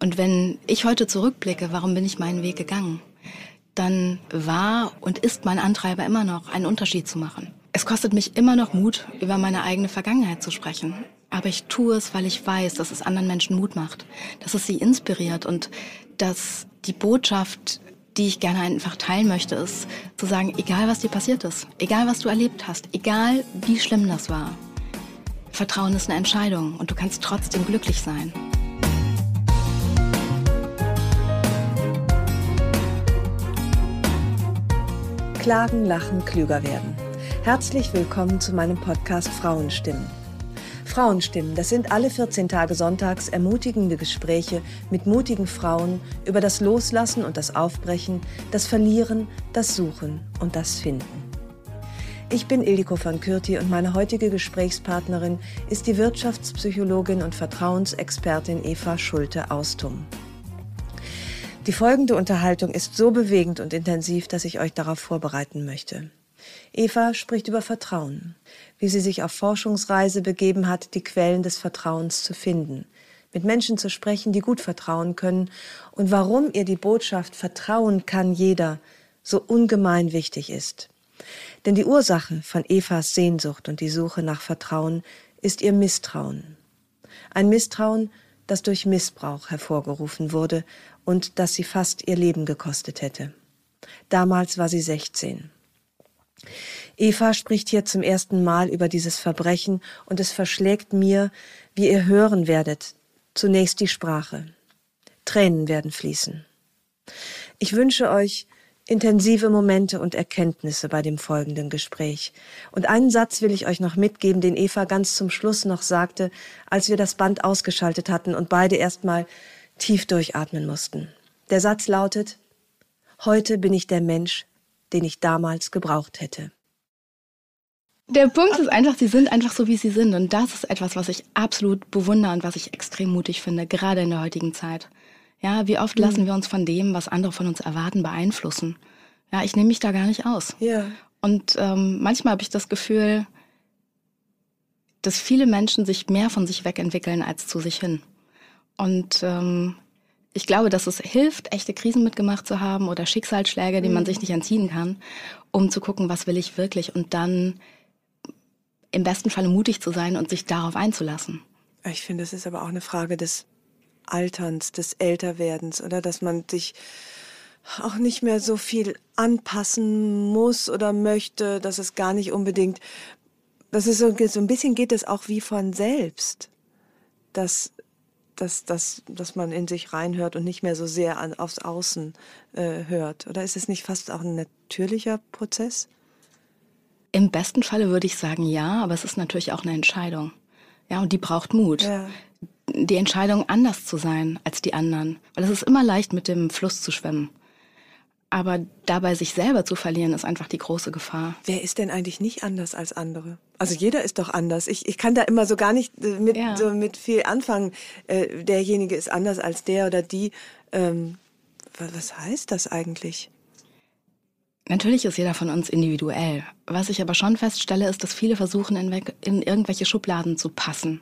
Und wenn ich heute zurückblicke, warum bin ich meinen Weg gegangen, dann war und ist mein Antreiber immer noch, einen Unterschied zu machen. Es kostet mich immer noch Mut, über meine eigene Vergangenheit zu sprechen. Aber ich tue es, weil ich weiß, dass es anderen Menschen Mut macht, dass es sie inspiriert und dass die Botschaft, die ich gerne einfach teilen möchte, ist zu sagen, egal was dir passiert ist, egal was du erlebt hast, egal wie schlimm das war, Vertrauen ist eine Entscheidung und du kannst trotzdem glücklich sein. Klagen, lachen, klüger werden. Herzlich willkommen zu meinem Podcast Frauenstimmen. Frauenstimmen, das sind alle 14 Tage sonntags ermutigende Gespräche mit mutigen Frauen über das Loslassen und das Aufbrechen, das Verlieren, das Suchen und das Finden. Ich bin Ildiko von Kürti und meine heutige Gesprächspartnerin ist die Wirtschaftspsychologin und Vertrauensexpertin Eva Schulte-Austum. Die folgende Unterhaltung ist so bewegend und intensiv, dass ich euch darauf vorbereiten möchte. Eva spricht über Vertrauen, wie sie sich auf Forschungsreise begeben hat, die Quellen des Vertrauens zu finden, mit Menschen zu sprechen, die gut vertrauen können und warum ihr die Botschaft Vertrauen kann jeder so ungemein wichtig ist. Denn die Ursache von Evas Sehnsucht und die Suche nach Vertrauen ist ihr Misstrauen. Ein Misstrauen, das durch Missbrauch hervorgerufen wurde und das sie fast ihr Leben gekostet hätte. Damals war sie 16. Eva spricht hier zum ersten Mal über dieses Verbrechen und es verschlägt mir, wie ihr hören werdet, zunächst die Sprache. Tränen werden fließen. Ich wünsche euch intensive Momente und Erkenntnisse bei dem folgenden Gespräch. Und einen Satz will ich euch noch mitgeben, den Eva ganz zum Schluss noch sagte, als wir das Band ausgeschaltet hatten und beide erstmal tief durchatmen mussten. Der Satz lautet, heute bin ich der Mensch, den ich damals gebraucht hätte. Der Punkt ist einfach, sie sind einfach so, wie sie sind. Und das ist etwas, was ich absolut bewundere und was ich extrem mutig finde, gerade in der heutigen Zeit. Ja, wie oft lassen wir uns von dem, was andere von uns erwarten, beeinflussen? Ja, ich nehme mich da gar nicht aus. Ja. Und ähm, manchmal habe ich das Gefühl, dass viele Menschen sich mehr von sich wegentwickeln als zu sich hin. Und ähm, ich glaube, dass es hilft, echte Krisen mitgemacht zu haben oder Schicksalsschläge, denen man mhm. sich nicht entziehen kann, um zu gucken, was will ich wirklich und dann im besten Falle mutig zu sein und sich darauf einzulassen. Ich finde, es ist aber auch eine Frage des Alterns, des Älterwerdens oder dass man sich auch nicht mehr so viel anpassen muss oder möchte, dass es gar nicht unbedingt, dass es so, so ein bisschen geht es auch wie von selbst, dass dass, dass, dass man in sich reinhört und nicht mehr so sehr an, aufs Außen äh, hört? Oder ist es nicht fast auch ein natürlicher Prozess? Im besten Falle würde ich sagen ja, aber es ist natürlich auch eine Entscheidung. Ja, und die braucht Mut. Ja. Die Entscheidung, anders zu sein als die anderen. Weil es ist immer leicht, mit dem Fluss zu schwimmen. Aber dabei sich selber zu verlieren, ist einfach die große Gefahr. Wer ist denn eigentlich nicht anders als andere? Also jeder ist doch anders. Ich, ich kann da immer so gar nicht äh, mit, ja. so mit viel anfangen. Äh, derjenige ist anders als der oder die. Ähm, was heißt das eigentlich? Natürlich ist jeder von uns individuell. Was ich aber schon feststelle, ist, dass viele versuchen, in, in, irgendwelche Schubladen zu passen.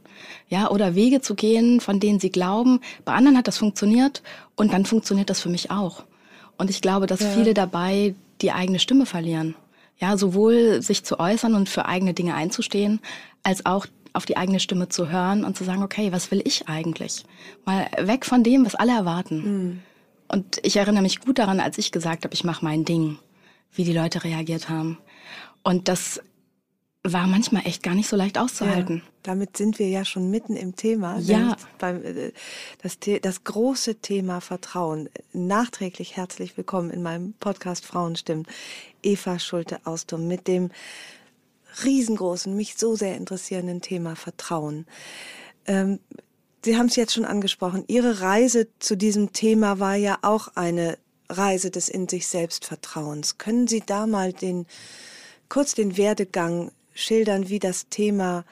Ja, oder Wege zu gehen, von denen sie glauben, bei anderen hat das funktioniert und dann funktioniert das für mich auch. Und ich glaube, dass ja. viele dabei die eigene Stimme verlieren. Ja, sowohl sich zu äußern und für eigene Dinge einzustehen, als auch auf die eigene Stimme zu hören und zu sagen, okay, was will ich eigentlich? Mal weg von dem, was alle erwarten. Mhm. Und ich erinnere mich gut daran, als ich gesagt habe, ich mache mein Ding, wie die Leute reagiert haben. Und das war manchmal echt gar nicht so leicht auszuhalten. Ja, damit sind wir ja schon mitten im Thema. Ja. Beim, äh, das, das große Thema Vertrauen. Nachträglich herzlich willkommen in meinem Podcast Frauenstimmen. Eva Schulte-Austum mit dem riesengroßen, mich so sehr interessierenden Thema Vertrauen. Ähm, Sie haben es jetzt schon angesprochen. Ihre Reise zu diesem Thema war ja auch eine Reise des in sich selbst Vertrauens. Können Sie da mal den kurz den Werdegang schildern, wie das Thema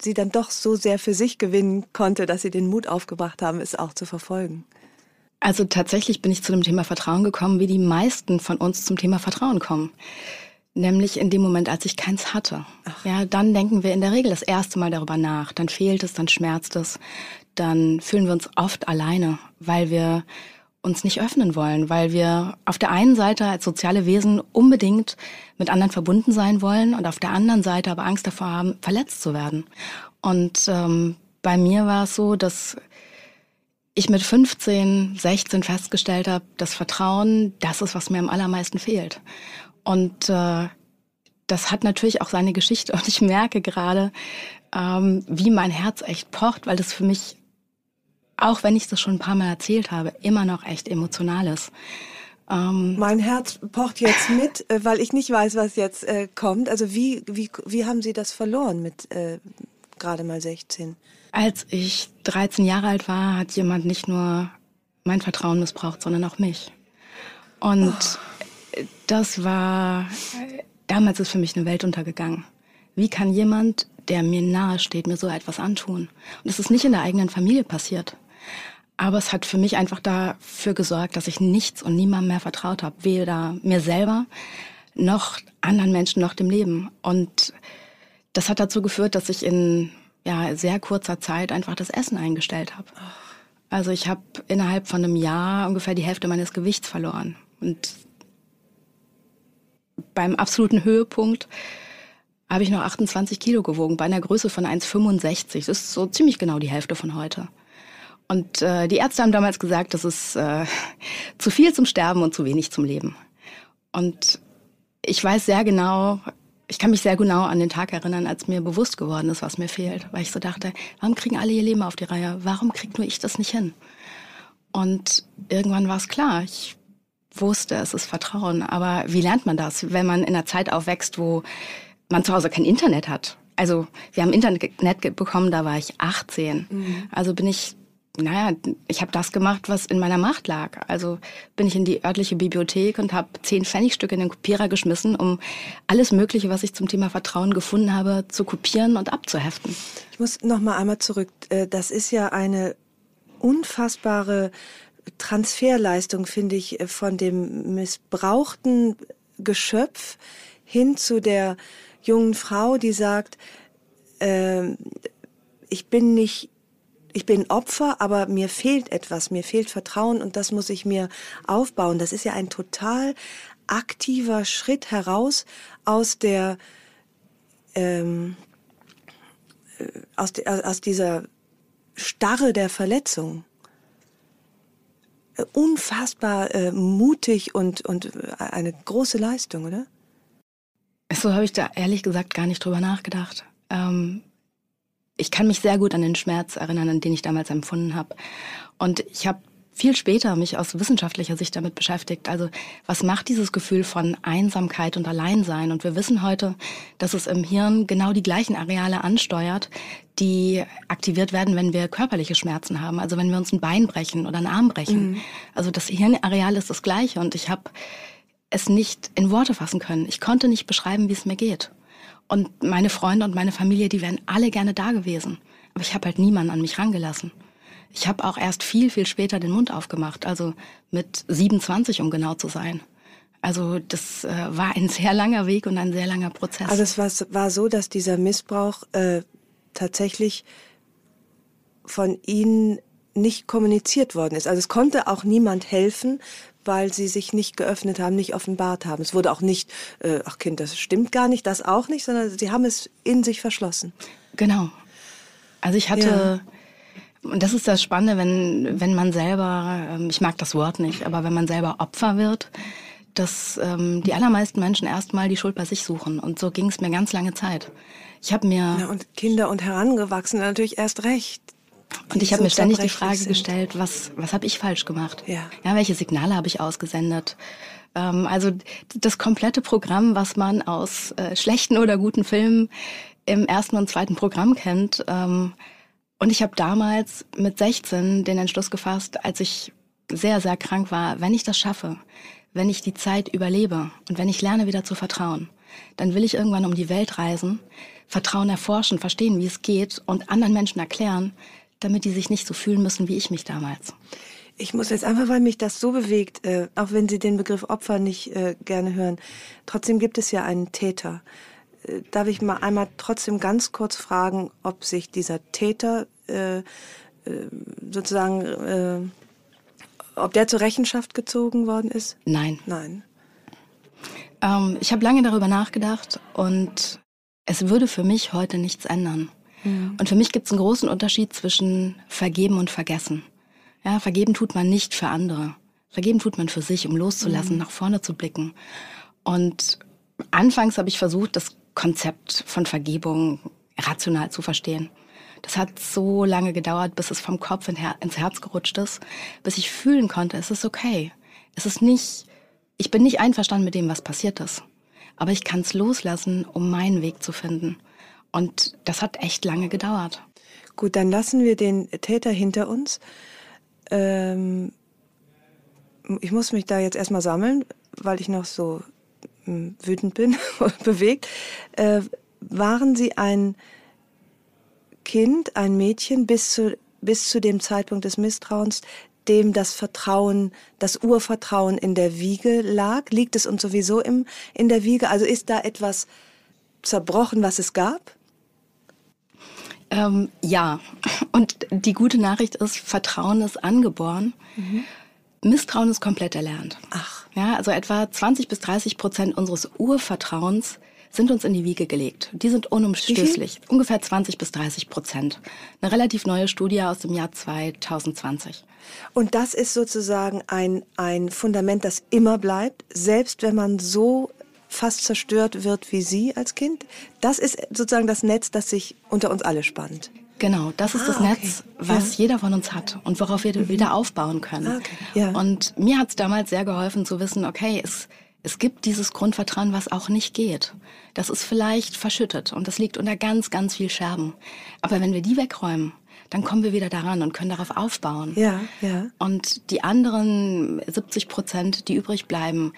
sie dann doch so sehr für sich gewinnen konnte, dass sie den Mut aufgebracht haben, es auch zu verfolgen. Also tatsächlich bin ich zu dem Thema Vertrauen gekommen, wie die meisten von uns zum Thema Vertrauen kommen. Nämlich in dem Moment, als ich keins hatte. Ach. Ja, dann denken wir in der Regel das erste Mal darüber nach. Dann fehlt es, dann schmerzt es. dann fühlen wir uns oft alleine, weil wir uns nicht öffnen wollen, weil wir auf der einen Seite als soziale Wesen unbedingt mit anderen verbunden sein wollen und auf der anderen Seite aber Angst davor haben, verletzt zu werden. Und ähm, bei mir war es so, dass ich mit 15, 16 festgestellt habe, das Vertrauen, das ist, was mir am allermeisten fehlt. Und äh, das hat natürlich auch seine Geschichte. Und ich merke gerade, ähm, wie mein Herz echt pocht, weil das für mich, auch wenn ich das schon ein paar Mal erzählt habe, immer noch echt emotional ist. Ähm, mein Herz pocht jetzt mit, äh, weil ich nicht weiß, was jetzt äh, kommt. Also wie, wie, wie haben Sie das verloren mit äh, gerade mal 16? Als ich 13 Jahre alt war, hat jemand nicht nur mein Vertrauen missbraucht, sondern auch mich. Und oh. das war, damals ist für mich eine Welt untergegangen. Wie kann jemand, der mir nahe steht, mir so etwas antun? Und es ist nicht in der eigenen Familie passiert. Aber es hat für mich einfach dafür gesorgt, dass ich nichts und niemandem mehr vertraut habe. Weder mir selber, noch anderen Menschen, noch dem Leben. Und das hat dazu geführt, dass ich in ja, sehr kurzer Zeit einfach das Essen eingestellt habe. Also ich habe innerhalb von einem Jahr ungefähr die Hälfte meines Gewichts verloren. Und beim absoluten Höhepunkt habe ich noch 28 Kilo gewogen, bei einer Größe von 1,65. Das ist so ziemlich genau die Hälfte von heute. Und äh, die Ärzte haben damals gesagt, das ist äh, zu viel zum Sterben und zu wenig zum Leben. Und ich weiß sehr genau, ich kann mich sehr genau an den Tag erinnern, als mir bewusst geworden ist, was mir fehlt. Weil ich so dachte, warum kriegen alle ihr Leben auf die Reihe? Warum kriegt nur ich das nicht hin? Und irgendwann war es klar. Ich wusste, es ist Vertrauen. Aber wie lernt man das, wenn man in einer Zeit aufwächst, wo man zu Hause kein Internet hat? Also wir haben Internet bekommen, da war ich 18. Mhm. Also bin ich naja, ich habe das gemacht, was in meiner Macht lag. Also bin ich in die örtliche Bibliothek und habe zehn Pfennigstücke in den Kopierer geschmissen, um alles Mögliche, was ich zum Thema Vertrauen gefunden habe, zu kopieren und abzuheften. Ich muss noch mal einmal zurück. Äh, das ist ja eine unfassbare Transferleistung, finde ich, äh, von dem missbrauchten Geschöpf hin zu der jungen Frau, die sagt, äh, ich bin nicht ich bin Opfer, aber mir fehlt etwas, mir fehlt Vertrauen und das muss ich mir aufbauen. Das ist ja ein total aktiver Schritt heraus aus der ähm, äh, aus, de, aus dieser Starre der Verletzung. Äh, unfassbar äh, mutig und, und äh, eine große Leistung, oder? So habe ich da ehrlich gesagt gar nicht drüber nachgedacht. Ähm, ich kann mich sehr gut an den Schmerz erinnern, an den ich damals empfunden habe. Und ich habe viel später mich aus wissenschaftlicher Sicht damit beschäftigt. Also was macht dieses Gefühl von Einsamkeit und Alleinsein? Und wir wissen heute, dass es im Hirn genau die gleichen Areale ansteuert, die aktiviert werden, wenn wir körperliche Schmerzen haben. Also wenn wir uns ein Bein brechen oder einen Arm brechen. Mhm. Also das Hirnareal ist das gleiche. Und ich habe es nicht in Worte fassen können. Ich konnte nicht beschreiben, wie es mir geht. Und meine Freunde und meine Familie, die wären alle gerne da gewesen. Aber ich habe halt niemanden an mich rangelassen. Ich habe auch erst viel, viel später den Mund aufgemacht, also mit 27, um genau zu sein. Also das äh, war ein sehr langer Weg und ein sehr langer Prozess. Also es war, war so, dass dieser Missbrauch äh, tatsächlich von Ihnen nicht kommuniziert worden ist. Also es konnte auch niemand helfen, weil sie sich nicht geöffnet haben, nicht offenbart haben. Es wurde auch nicht, äh, ach Kind, das stimmt gar nicht, das auch nicht, sondern sie haben es in sich verschlossen. Genau. Also ich hatte, ja. und das ist das Spannende, wenn, wenn man selber, ähm, ich mag das Wort nicht, aber wenn man selber Opfer wird, dass ähm, die allermeisten Menschen erstmal die Schuld bei sich suchen. Und so ging es mir ganz lange Zeit. Ich habe mir. Ja, und Kinder und Herangewachsene natürlich erst recht. Und ich habe mir ständig die Frage sind. gestellt, was, was habe ich falsch gemacht? Ja. ja welche Signale habe ich ausgesendet? Ähm, also das komplette Programm, was man aus äh, schlechten oder guten Filmen im ersten und zweiten Programm kennt. Ähm, und ich habe damals mit 16 den Entschluss gefasst, als ich sehr, sehr krank war, wenn ich das schaffe, wenn ich die Zeit überlebe und wenn ich lerne wieder zu vertrauen, dann will ich irgendwann um die Welt reisen, Vertrauen erforschen, verstehen, wie es geht und anderen Menschen erklären, damit die sich nicht so fühlen müssen wie ich mich damals. Ich muss jetzt einfach, weil mich das so bewegt, äh, auch wenn Sie den Begriff Opfer nicht äh, gerne hören, trotzdem gibt es ja einen Täter. Äh, darf ich mal einmal trotzdem ganz kurz fragen, ob sich dieser Täter äh, äh, sozusagen, äh, ob der zur Rechenschaft gezogen worden ist? Nein. Nein. Ähm, ich habe lange darüber nachgedacht und es würde für mich heute nichts ändern. Mhm. Und für mich gibt es einen großen Unterschied zwischen vergeben und vergessen. Ja, vergeben tut man nicht für andere. Vergeben tut man für sich, um loszulassen, mhm. nach vorne zu blicken. Und anfangs habe ich versucht, das Konzept von Vergebung rational zu verstehen. Das hat so lange gedauert, bis es vom Kopf ins Herz gerutscht ist, bis ich fühlen konnte, es ist okay. Es ist nicht, ich bin nicht einverstanden mit dem, was passiert ist. Aber ich kann es loslassen, um meinen Weg zu finden. Und das hat echt lange gedauert. Gut, dann lassen wir den Täter hinter uns. Ähm, ich muss mich da jetzt erstmal sammeln, weil ich noch so hm, wütend bin und bewegt. Äh, waren Sie ein Kind, ein Mädchen bis zu, bis zu dem Zeitpunkt des Misstrauens, dem das Vertrauen, das Urvertrauen in der Wiege lag? Liegt es uns sowieso im, in der Wiege? Also ist da etwas zerbrochen, was es gab? Ähm, ja, und die gute Nachricht ist, Vertrauen ist angeboren. Mhm. Misstrauen ist komplett erlernt. Ach. Ja, also etwa 20 bis 30 Prozent unseres Urvertrauens sind uns in die Wiege gelegt. Die sind unumstößlich. Ungefähr 20 bis 30 Prozent. Eine relativ neue Studie aus dem Jahr 2020. Und das ist sozusagen ein, ein Fundament, das immer bleibt, selbst wenn man so fast zerstört wird wie Sie als Kind. Das ist sozusagen das Netz, das sich unter uns alle spannt. Genau, das ist ah, das Netz, okay. was ja. jeder von uns hat und worauf wir mhm. wieder aufbauen können. Ah, okay. Ja. Und mir hat es damals sehr geholfen zu wissen, okay, es, es gibt dieses Grundvertrauen, was auch nicht geht. Das ist vielleicht verschüttet und das liegt unter ganz, ganz viel Scherben. Aber wenn wir die wegräumen, dann kommen wir wieder daran und können darauf aufbauen. Ja, ja. Und die anderen 70 Prozent, die übrig bleiben,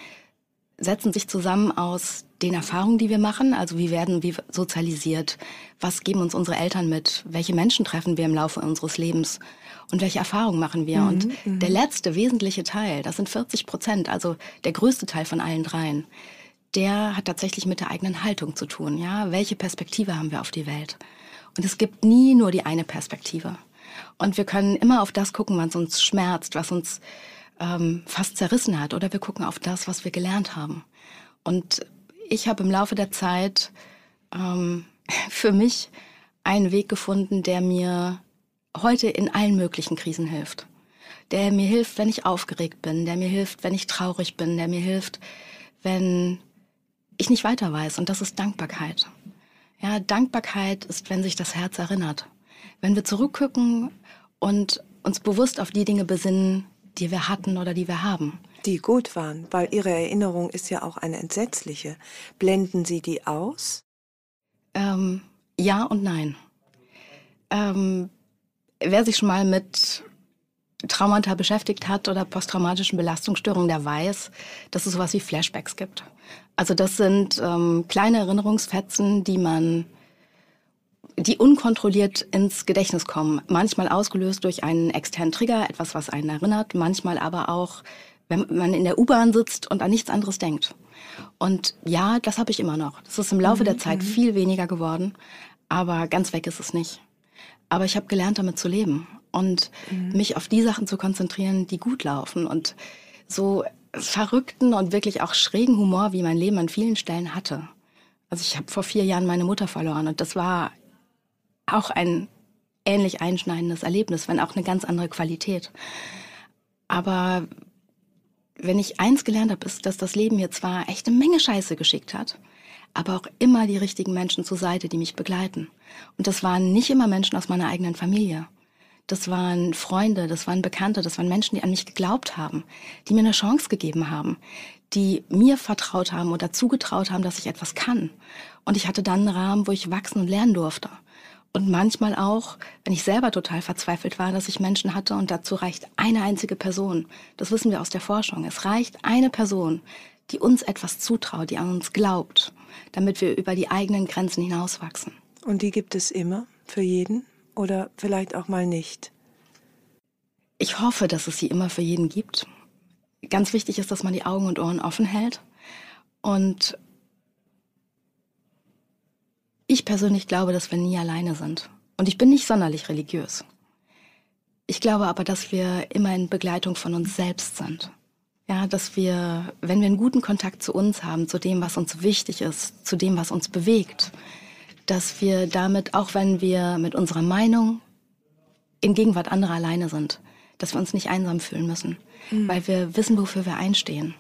setzen sich zusammen aus den Erfahrungen, die wir machen, also wie werden wir sozialisiert, was geben uns unsere Eltern mit, welche Menschen treffen wir im Laufe unseres Lebens und welche Erfahrungen machen wir. Mhm, und mhm. der letzte wesentliche Teil, das sind 40 Prozent, also der größte Teil von allen dreien, der hat tatsächlich mit der eigenen Haltung zu tun. Ja, welche Perspektive haben wir auf die Welt? Und es gibt nie nur die eine Perspektive. Und wir können immer auf das gucken, was uns schmerzt, was uns ähm, fast zerrissen hat. Oder wir gucken auf das, was wir gelernt haben. Und ich habe im Laufe der Zeit ähm, für mich einen Weg gefunden, der mir heute in allen möglichen Krisen hilft. Der mir hilft, wenn ich aufgeregt bin, der mir hilft, wenn ich traurig bin, der mir hilft, wenn ich nicht weiter weiß. Und das ist Dankbarkeit. Ja, Dankbarkeit ist, wenn sich das Herz erinnert. Wenn wir zurückgucken und uns bewusst auf die Dinge besinnen, die wir hatten oder die wir haben. Die gut waren, weil Ihre Erinnerung ist ja auch eine entsetzliche. Blenden Sie die aus? Ähm, ja und nein. Ähm, wer sich schon mal mit Traumata beschäftigt hat oder posttraumatischen Belastungsstörungen, der weiß, dass es sowas wie Flashbacks gibt. Also das sind ähm, kleine Erinnerungsfetzen, die man die unkontrolliert ins Gedächtnis kommen. Manchmal ausgelöst durch einen externen Trigger, etwas, was einen erinnert, manchmal aber auch, wenn man in der U-Bahn sitzt und an nichts anderes denkt. Und ja, das habe ich immer noch. Das ist im Laufe mhm, der Zeit mhm. viel weniger geworden, aber ganz weg ist es nicht. Aber ich habe gelernt, damit zu leben und mhm. mich auf die Sachen zu konzentrieren, die gut laufen und so verrückten und wirklich auch schrägen Humor, wie mein Leben an vielen Stellen hatte. Also ich habe vor vier Jahren meine Mutter verloren und das war auch ein ähnlich einschneidendes Erlebnis, wenn auch eine ganz andere Qualität. Aber wenn ich eins gelernt habe, ist, dass das Leben mir zwar echt eine Menge Scheiße geschickt hat, aber auch immer die richtigen Menschen zur Seite, die mich begleiten. Und das waren nicht immer Menschen aus meiner eigenen Familie. Das waren Freunde, das waren Bekannte, das waren Menschen, die an mich geglaubt haben, die mir eine Chance gegeben haben, die mir vertraut haben oder zugetraut haben, dass ich etwas kann. Und ich hatte dann einen Rahmen, wo ich wachsen und lernen durfte. Und manchmal auch, wenn ich selber total verzweifelt war, dass ich Menschen hatte und dazu reicht eine einzige Person. Das wissen wir aus der Forschung. Es reicht eine Person, die uns etwas zutraut, die an uns glaubt, damit wir über die eigenen Grenzen hinauswachsen. Und die gibt es immer für jeden oder vielleicht auch mal nicht? Ich hoffe, dass es sie immer für jeden gibt. Ganz wichtig ist, dass man die Augen und Ohren offen hält und ich persönlich glaube, dass wir nie alleine sind. Und ich bin nicht sonderlich religiös. Ich glaube aber, dass wir immer in Begleitung von uns selbst sind. Ja, dass wir, wenn wir einen guten Kontakt zu uns haben, zu dem, was uns wichtig ist, zu dem, was uns bewegt, dass wir damit, auch wenn wir mit unserer Meinung in Gegenwart anderer alleine sind, dass wir uns nicht einsam fühlen müssen, mhm. weil wir wissen, wofür wir einstehen.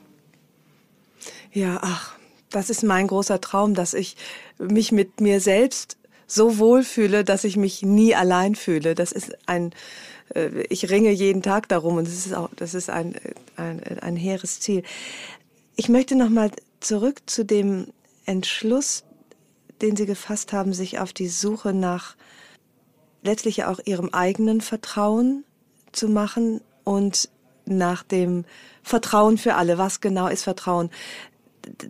Ja, ach, das ist mein großer Traum, dass ich mich mit mir selbst so wohlfühle, dass ich mich nie allein fühle. Das ist ein, äh, ich ringe jeden Tag darum und das ist auch, das ist ein, ein, ein hehres Ziel. Ich möchte nochmal zurück zu dem Entschluss, den Sie gefasst haben, sich auf die Suche nach letztlich auch Ihrem eigenen Vertrauen zu machen und nach dem Vertrauen für alle. Was genau ist Vertrauen?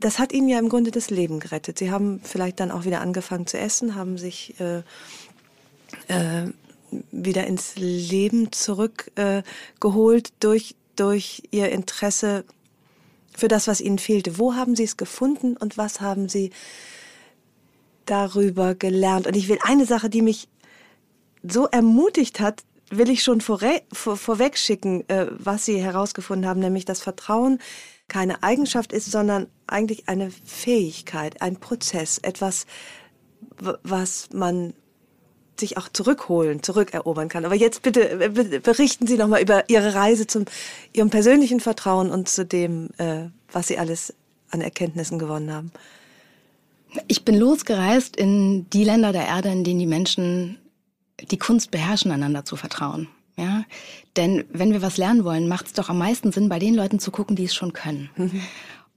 Das hat Ihnen ja im Grunde das Leben gerettet. Sie haben vielleicht dann auch wieder angefangen zu essen, haben sich äh, äh, wieder ins Leben zurückgeholt äh, durch, durch Ihr Interesse für das, was Ihnen fehlte. Wo haben Sie es gefunden und was haben Sie darüber gelernt? Und ich will eine Sache, die mich so ermutigt hat, will ich schon vor, vor, vorweg schicken, äh, was Sie herausgefunden haben, nämlich dass Vertrauen keine Eigenschaft ist, sondern eigentlich eine Fähigkeit, ein Prozess, etwas, was man sich auch zurückholen, zurückerobern kann. Aber jetzt bitte berichten Sie noch mal über Ihre Reise zum Ihrem persönlichen Vertrauen und zu dem, äh, was Sie alles an Erkenntnissen gewonnen haben. Ich bin losgereist in die Länder der Erde, in denen die Menschen die Kunst beherrschen, einander zu vertrauen. Ja, denn wenn wir was lernen wollen, macht es doch am meisten Sinn, bei den Leuten zu gucken, die es schon können. Mhm.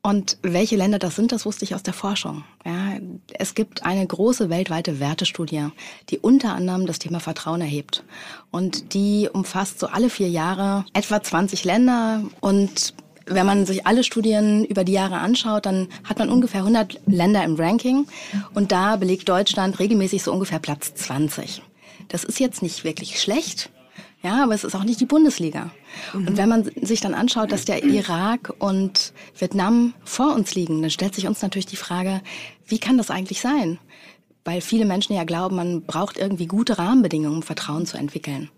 Und welche Länder das sind, das wusste ich aus der Forschung. Ja, es gibt eine große weltweite Wertestudie, die unter anderem das Thema Vertrauen erhebt. Und die umfasst so alle vier Jahre etwa 20 Länder. Und wenn man sich alle Studien über die Jahre anschaut, dann hat man ungefähr 100 Länder im Ranking. Und da belegt Deutschland regelmäßig so ungefähr Platz 20. Das ist jetzt nicht wirklich schlecht. Ja, aber es ist auch nicht die Bundesliga. Mhm. Und wenn man sich dann anschaut, dass der Irak und Vietnam vor uns liegen, dann stellt sich uns natürlich die Frage, wie kann das eigentlich sein? Weil viele Menschen ja glauben, man braucht irgendwie gute Rahmenbedingungen, um Vertrauen zu entwickeln.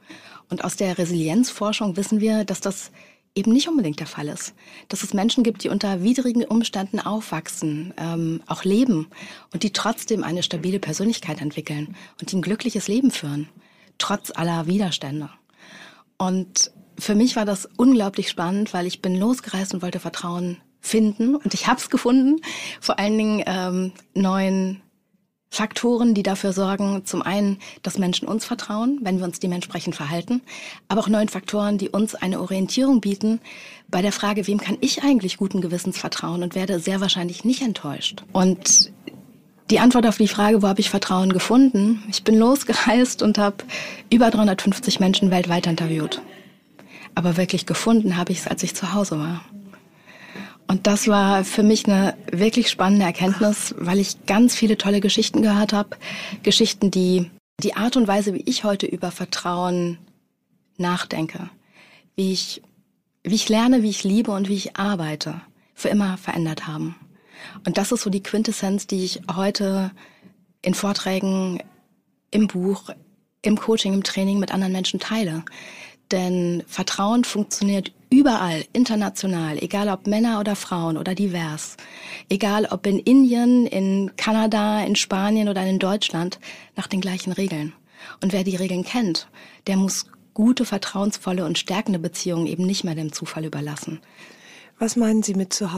Und aus der Resilienzforschung wissen wir, dass das eben nicht unbedingt der Fall ist. Dass es Menschen gibt, die unter widrigen Umständen aufwachsen, ähm, auch leben und die trotzdem eine stabile Persönlichkeit entwickeln und die ein glückliches Leben führen, trotz aller Widerstände. Und für mich war das unglaublich spannend, weil ich bin losgereist und wollte Vertrauen finden und ich habe es gefunden. Vor allen Dingen ähm, neuen Faktoren, die dafür sorgen, zum einen, dass Menschen uns vertrauen, wenn wir uns dementsprechend verhalten, aber auch neuen Faktoren, die uns eine Orientierung bieten bei der Frage, wem kann ich eigentlich guten Gewissens vertrauen und werde sehr wahrscheinlich nicht enttäuscht. Und die Antwort auf die Frage, wo habe ich Vertrauen gefunden? Ich bin losgereist und habe über 350 Menschen weltweit interviewt. Aber wirklich gefunden habe ich es, als ich zu Hause war. Und das war für mich eine wirklich spannende Erkenntnis, weil ich ganz viele tolle Geschichten gehört habe. Geschichten, die die Art und Weise, wie ich heute über Vertrauen nachdenke, wie ich, wie ich lerne, wie ich liebe und wie ich arbeite, für immer verändert haben. Und das ist so die Quintessenz, die ich heute in Vorträgen, im Buch, im Coaching, im Training mit anderen Menschen teile. Denn Vertrauen funktioniert überall, international, egal ob Männer oder Frauen oder divers. Egal ob in Indien, in Kanada, in Spanien oder in Deutschland, nach den gleichen Regeln. Und wer die Regeln kennt, der muss gute, vertrauensvolle und stärkende Beziehungen eben nicht mehr dem Zufall überlassen. Was meinen Sie mit zu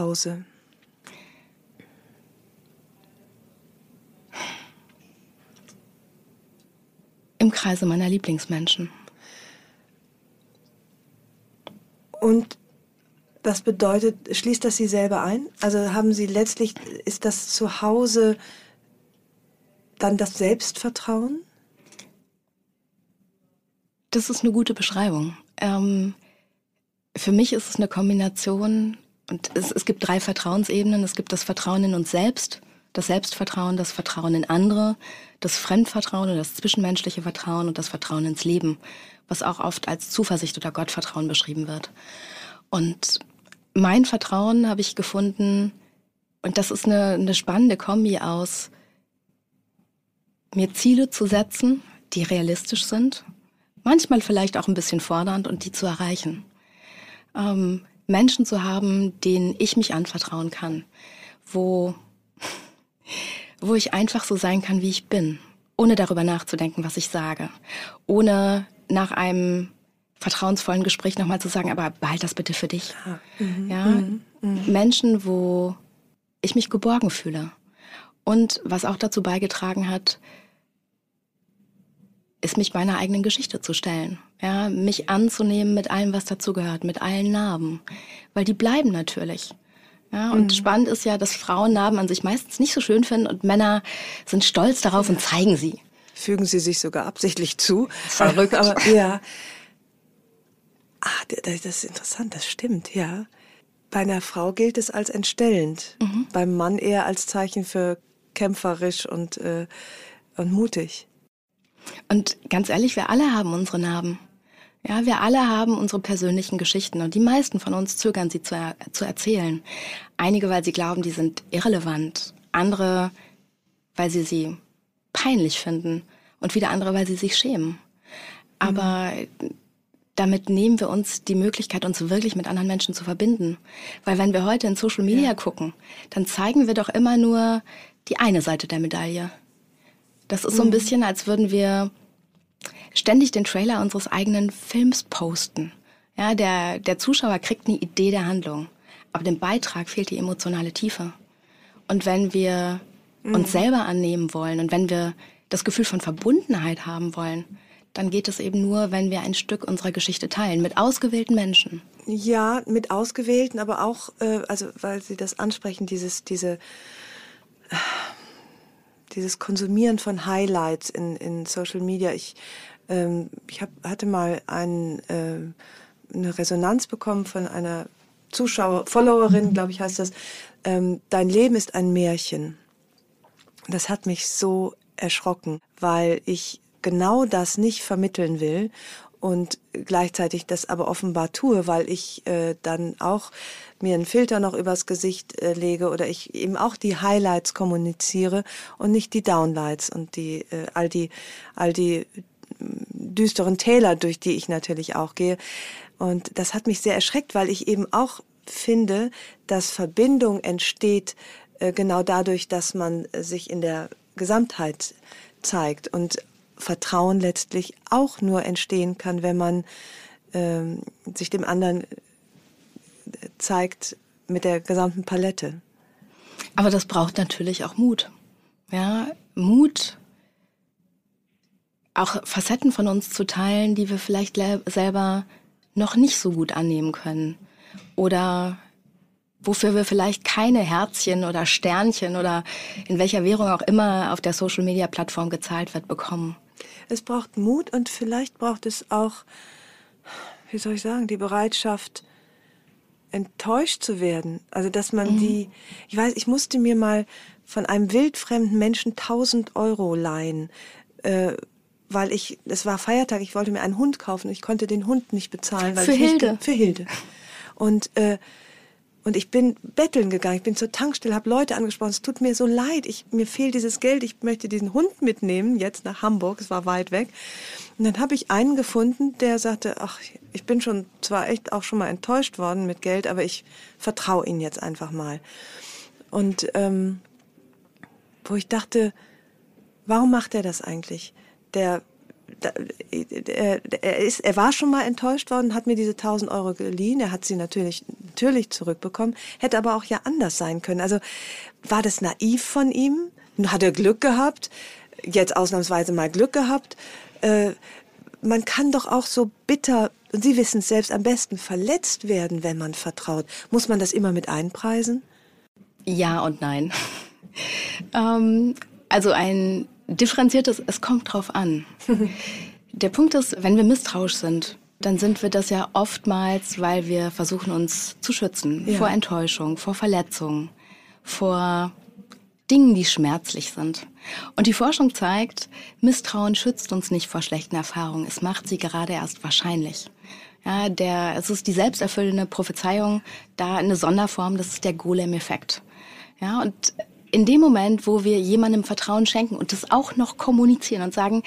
Im Kreise meiner Lieblingsmenschen. Und das bedeutet, schließt das Sie selber ein? Also haben Sie letztlich, ist das Zuhause dann das Selbstvertrauen? Das ist eine gute Beschreibung. Ähm, für mich ist es eine Kombination und es, es gibt drei Vertrauensebenen. Es gibt das Vertrauen in uns selbst, das Selbstvertrauen, das Vertrauen in andere, das Fremdvertrauen oder das zwischenmenschliche Vertrauen und das Vertrauen ins Leben was auch oft als Zuversicht oder Gottvertrauen beschrieben wird. Und mein Vertrauen habe ich gefunden, und das ist eine, eine spannende Kombi aus mir Ziele zu setzen, die realistisch sind, manchmal vielleicht auch ein bisschen fordernd und die zu erreichen. Ähm, Menschen zu haben, denen ich mich anvertrauen kann, wo, wo ich einfach so sein kann, wie ich bin, ohne darüber nachzudenken, was ich sage, ohne nach einem vertrauensvollen Gespräch nochmal zu sagen, aber behalt das bitte für dich. Mhm, ja, mhm, mhm. Menschen, wo ich mich geborgen fühle. Und was auch dazu beigetragen hat, ist mich meiner eigenen Geschichte zu stellen. Ja, mich anzunehmen mit allem, was dazugehört, mit allen Narben. Weil die bleiben natürlich. Ja, und mhm. spannend ist ja, dass Frauen Narben an sich meistens nicht so schön finden und Männer sind stolz darauf und zeigen sie. Fügen sie sich sogar absichtlich zu. Verrückt. Aber ja. Ah, das ist interessant, das stimmt, ja. Bei einer Frau gilt es als entstellend, mhm. beim Mann eher als Zeichen für kämpferisch und, äh, und mutig. Und ganz ehrlich, wir alle haben unsere Narben. Ja, wir alle haben unsere persönlichen Geschichten und die meisten von uns zögern sie zu, er zu erzählen. Einige, weil sie glauben, die sind irrelevant. Andere, weil sie sie peinlich finden. Und wieder andere, weil sie sich schämen. Aber mhm. damit nehmen wir uns die Möglichkeit, uns wirklich mit anderen Menschen zu verbinden. Weil wenn wir heute in Social Media ja. gucken, dann zeigen wir doch immer nur die eine Seite der Medaille. Das ist so ein mhm. bisschen, als würden wir ständig den Trailer unseres eigenen Films posten. Ja, der, der Zuschauer kriegt eine Idee der Handlung, aber dem Beitrag fehlt die emotionale Tiefe. Und wenn wir mhm. uns selber annehmen wollen und wenn wir das Gefühl von Verbundenheit haben wollen, dann geht es eben nur, wenn wir ein Stück unserer Geschichte teilen, mit ausgewählten Menschen. Ja, mit ausgewählten, aber auch, äh, also weil Sie das ansprechen, dieses, diese dieses Konsumieren von Highlights in, in Social Media. Ich, ähm, ich hab, hatte mal ein, äh, eine Resonanz bekommen von einer Zuschauer, Followerin, glaube ich, heißt das. Ähm, Dein Leben ist ein Märchen. Das hat mich so erschrocken, weil ich genau das nicht vermitteln will und gleichzeitig das aber offenbar tue, weil ich äh, dann auch mir einen Filter noch übers Gesicht äh, lege oder ich eben auch die Highlights kommuniziere und nicht die Downlights und die äh, all die all die düsteren Täler, durch die ich natürlich auch gehe. Und das hat mich sehr erschreckt, weil ich eben auch finde, dass Verbindung entsteht äh, genau dadurch, dass man sich in der Gesamtheit zeigt und Vertrauen letztlich auch nur entstehen kann, wenn man ähm, sich dem anderen zeigt mit der gesamten Palette. Aber das braucht natürlich auch Mut. Ja, Mut, auch Facetten von uns zu teilen, die wir vielleicht selber noch nicht so gut annehmen können. Oder wofür wir vielleicht keine Herzchen oder Sternchen oder in welcher Währung auch immer auf der Social-Media-Plattform gezahlt wird, bekommen. Es braucht Mut und vielleicht braucht es auch, wie soll ich sagen, die Bereitschaft, enttäuscht zu werden. Also, dass man mhm. die, ich weiß, ich musste mir mal von einem wildfremden Menschen 1000 Euro leihen, äh, weil ich, es war Feiertag, ich wollte mir einen Hund kaufen, ich konnte den Hund nicht bezahlen. Weil für Hilde? Nicht, für Hilde. Und äh, und ich bin betteln gegangen, ich bin zur Tankstelle, habe Leute angesprochen, es tut mir so leid, ich, mir fehlt dieses Geld, ich möchte diesen Hund mitnehmen, jetzt nach Hamburg, es war weit weg. Und dann habe ich einen gefunden, der sagte, ach, ich bin schon zwar echt auch schon mal enttäuscht worden mit Geld, aber ich vertraue Ihnen jetzt einfach mal. Und ähm, wo ich dachte, warum macht er das eigentlich? Der er, ist, er war schon mal enttäuscht worden, hat mir diese 1000 Euro geliehen. Er hat sie natürlich, natürlich zurückbekommen, hätte aber auch ja anders sein können. Also war das naiv von ihm? Hat er Glück gehabt? Jetzt ausnahmsweise mal Glück gehabt? Äh, man kann doch auch so bitter, und Sie wissen es selbst am besten, verletzt werden, wenn man vertraut. Muss man das immer mit einpreisen? Ja und nein. ähm, also ein differenziertes, es kommt drauf an. Der Punkt ist, wenn wir misstrauisch sind, dann sind wir das ja oftmals, weil wir versuchen, uns zu schützen ja. vor Enttäuschung, vor Verletzung, vor Dingen, die schmerzlich sind. Und die Forschung zeigt, Misstrauen schützt uns nicht vor schlechten Erfahrungen. Es macht sie gerade erst wahrscheinlich. Ja, der, es ist die selbsterfüllende Prophezeiung, da eine Sonderform, das ist der Golem-Effekt. Ja, und in dem Moment, wo wir jemandem Vertrauen schenken und das auch noch kommunizieren und sagen,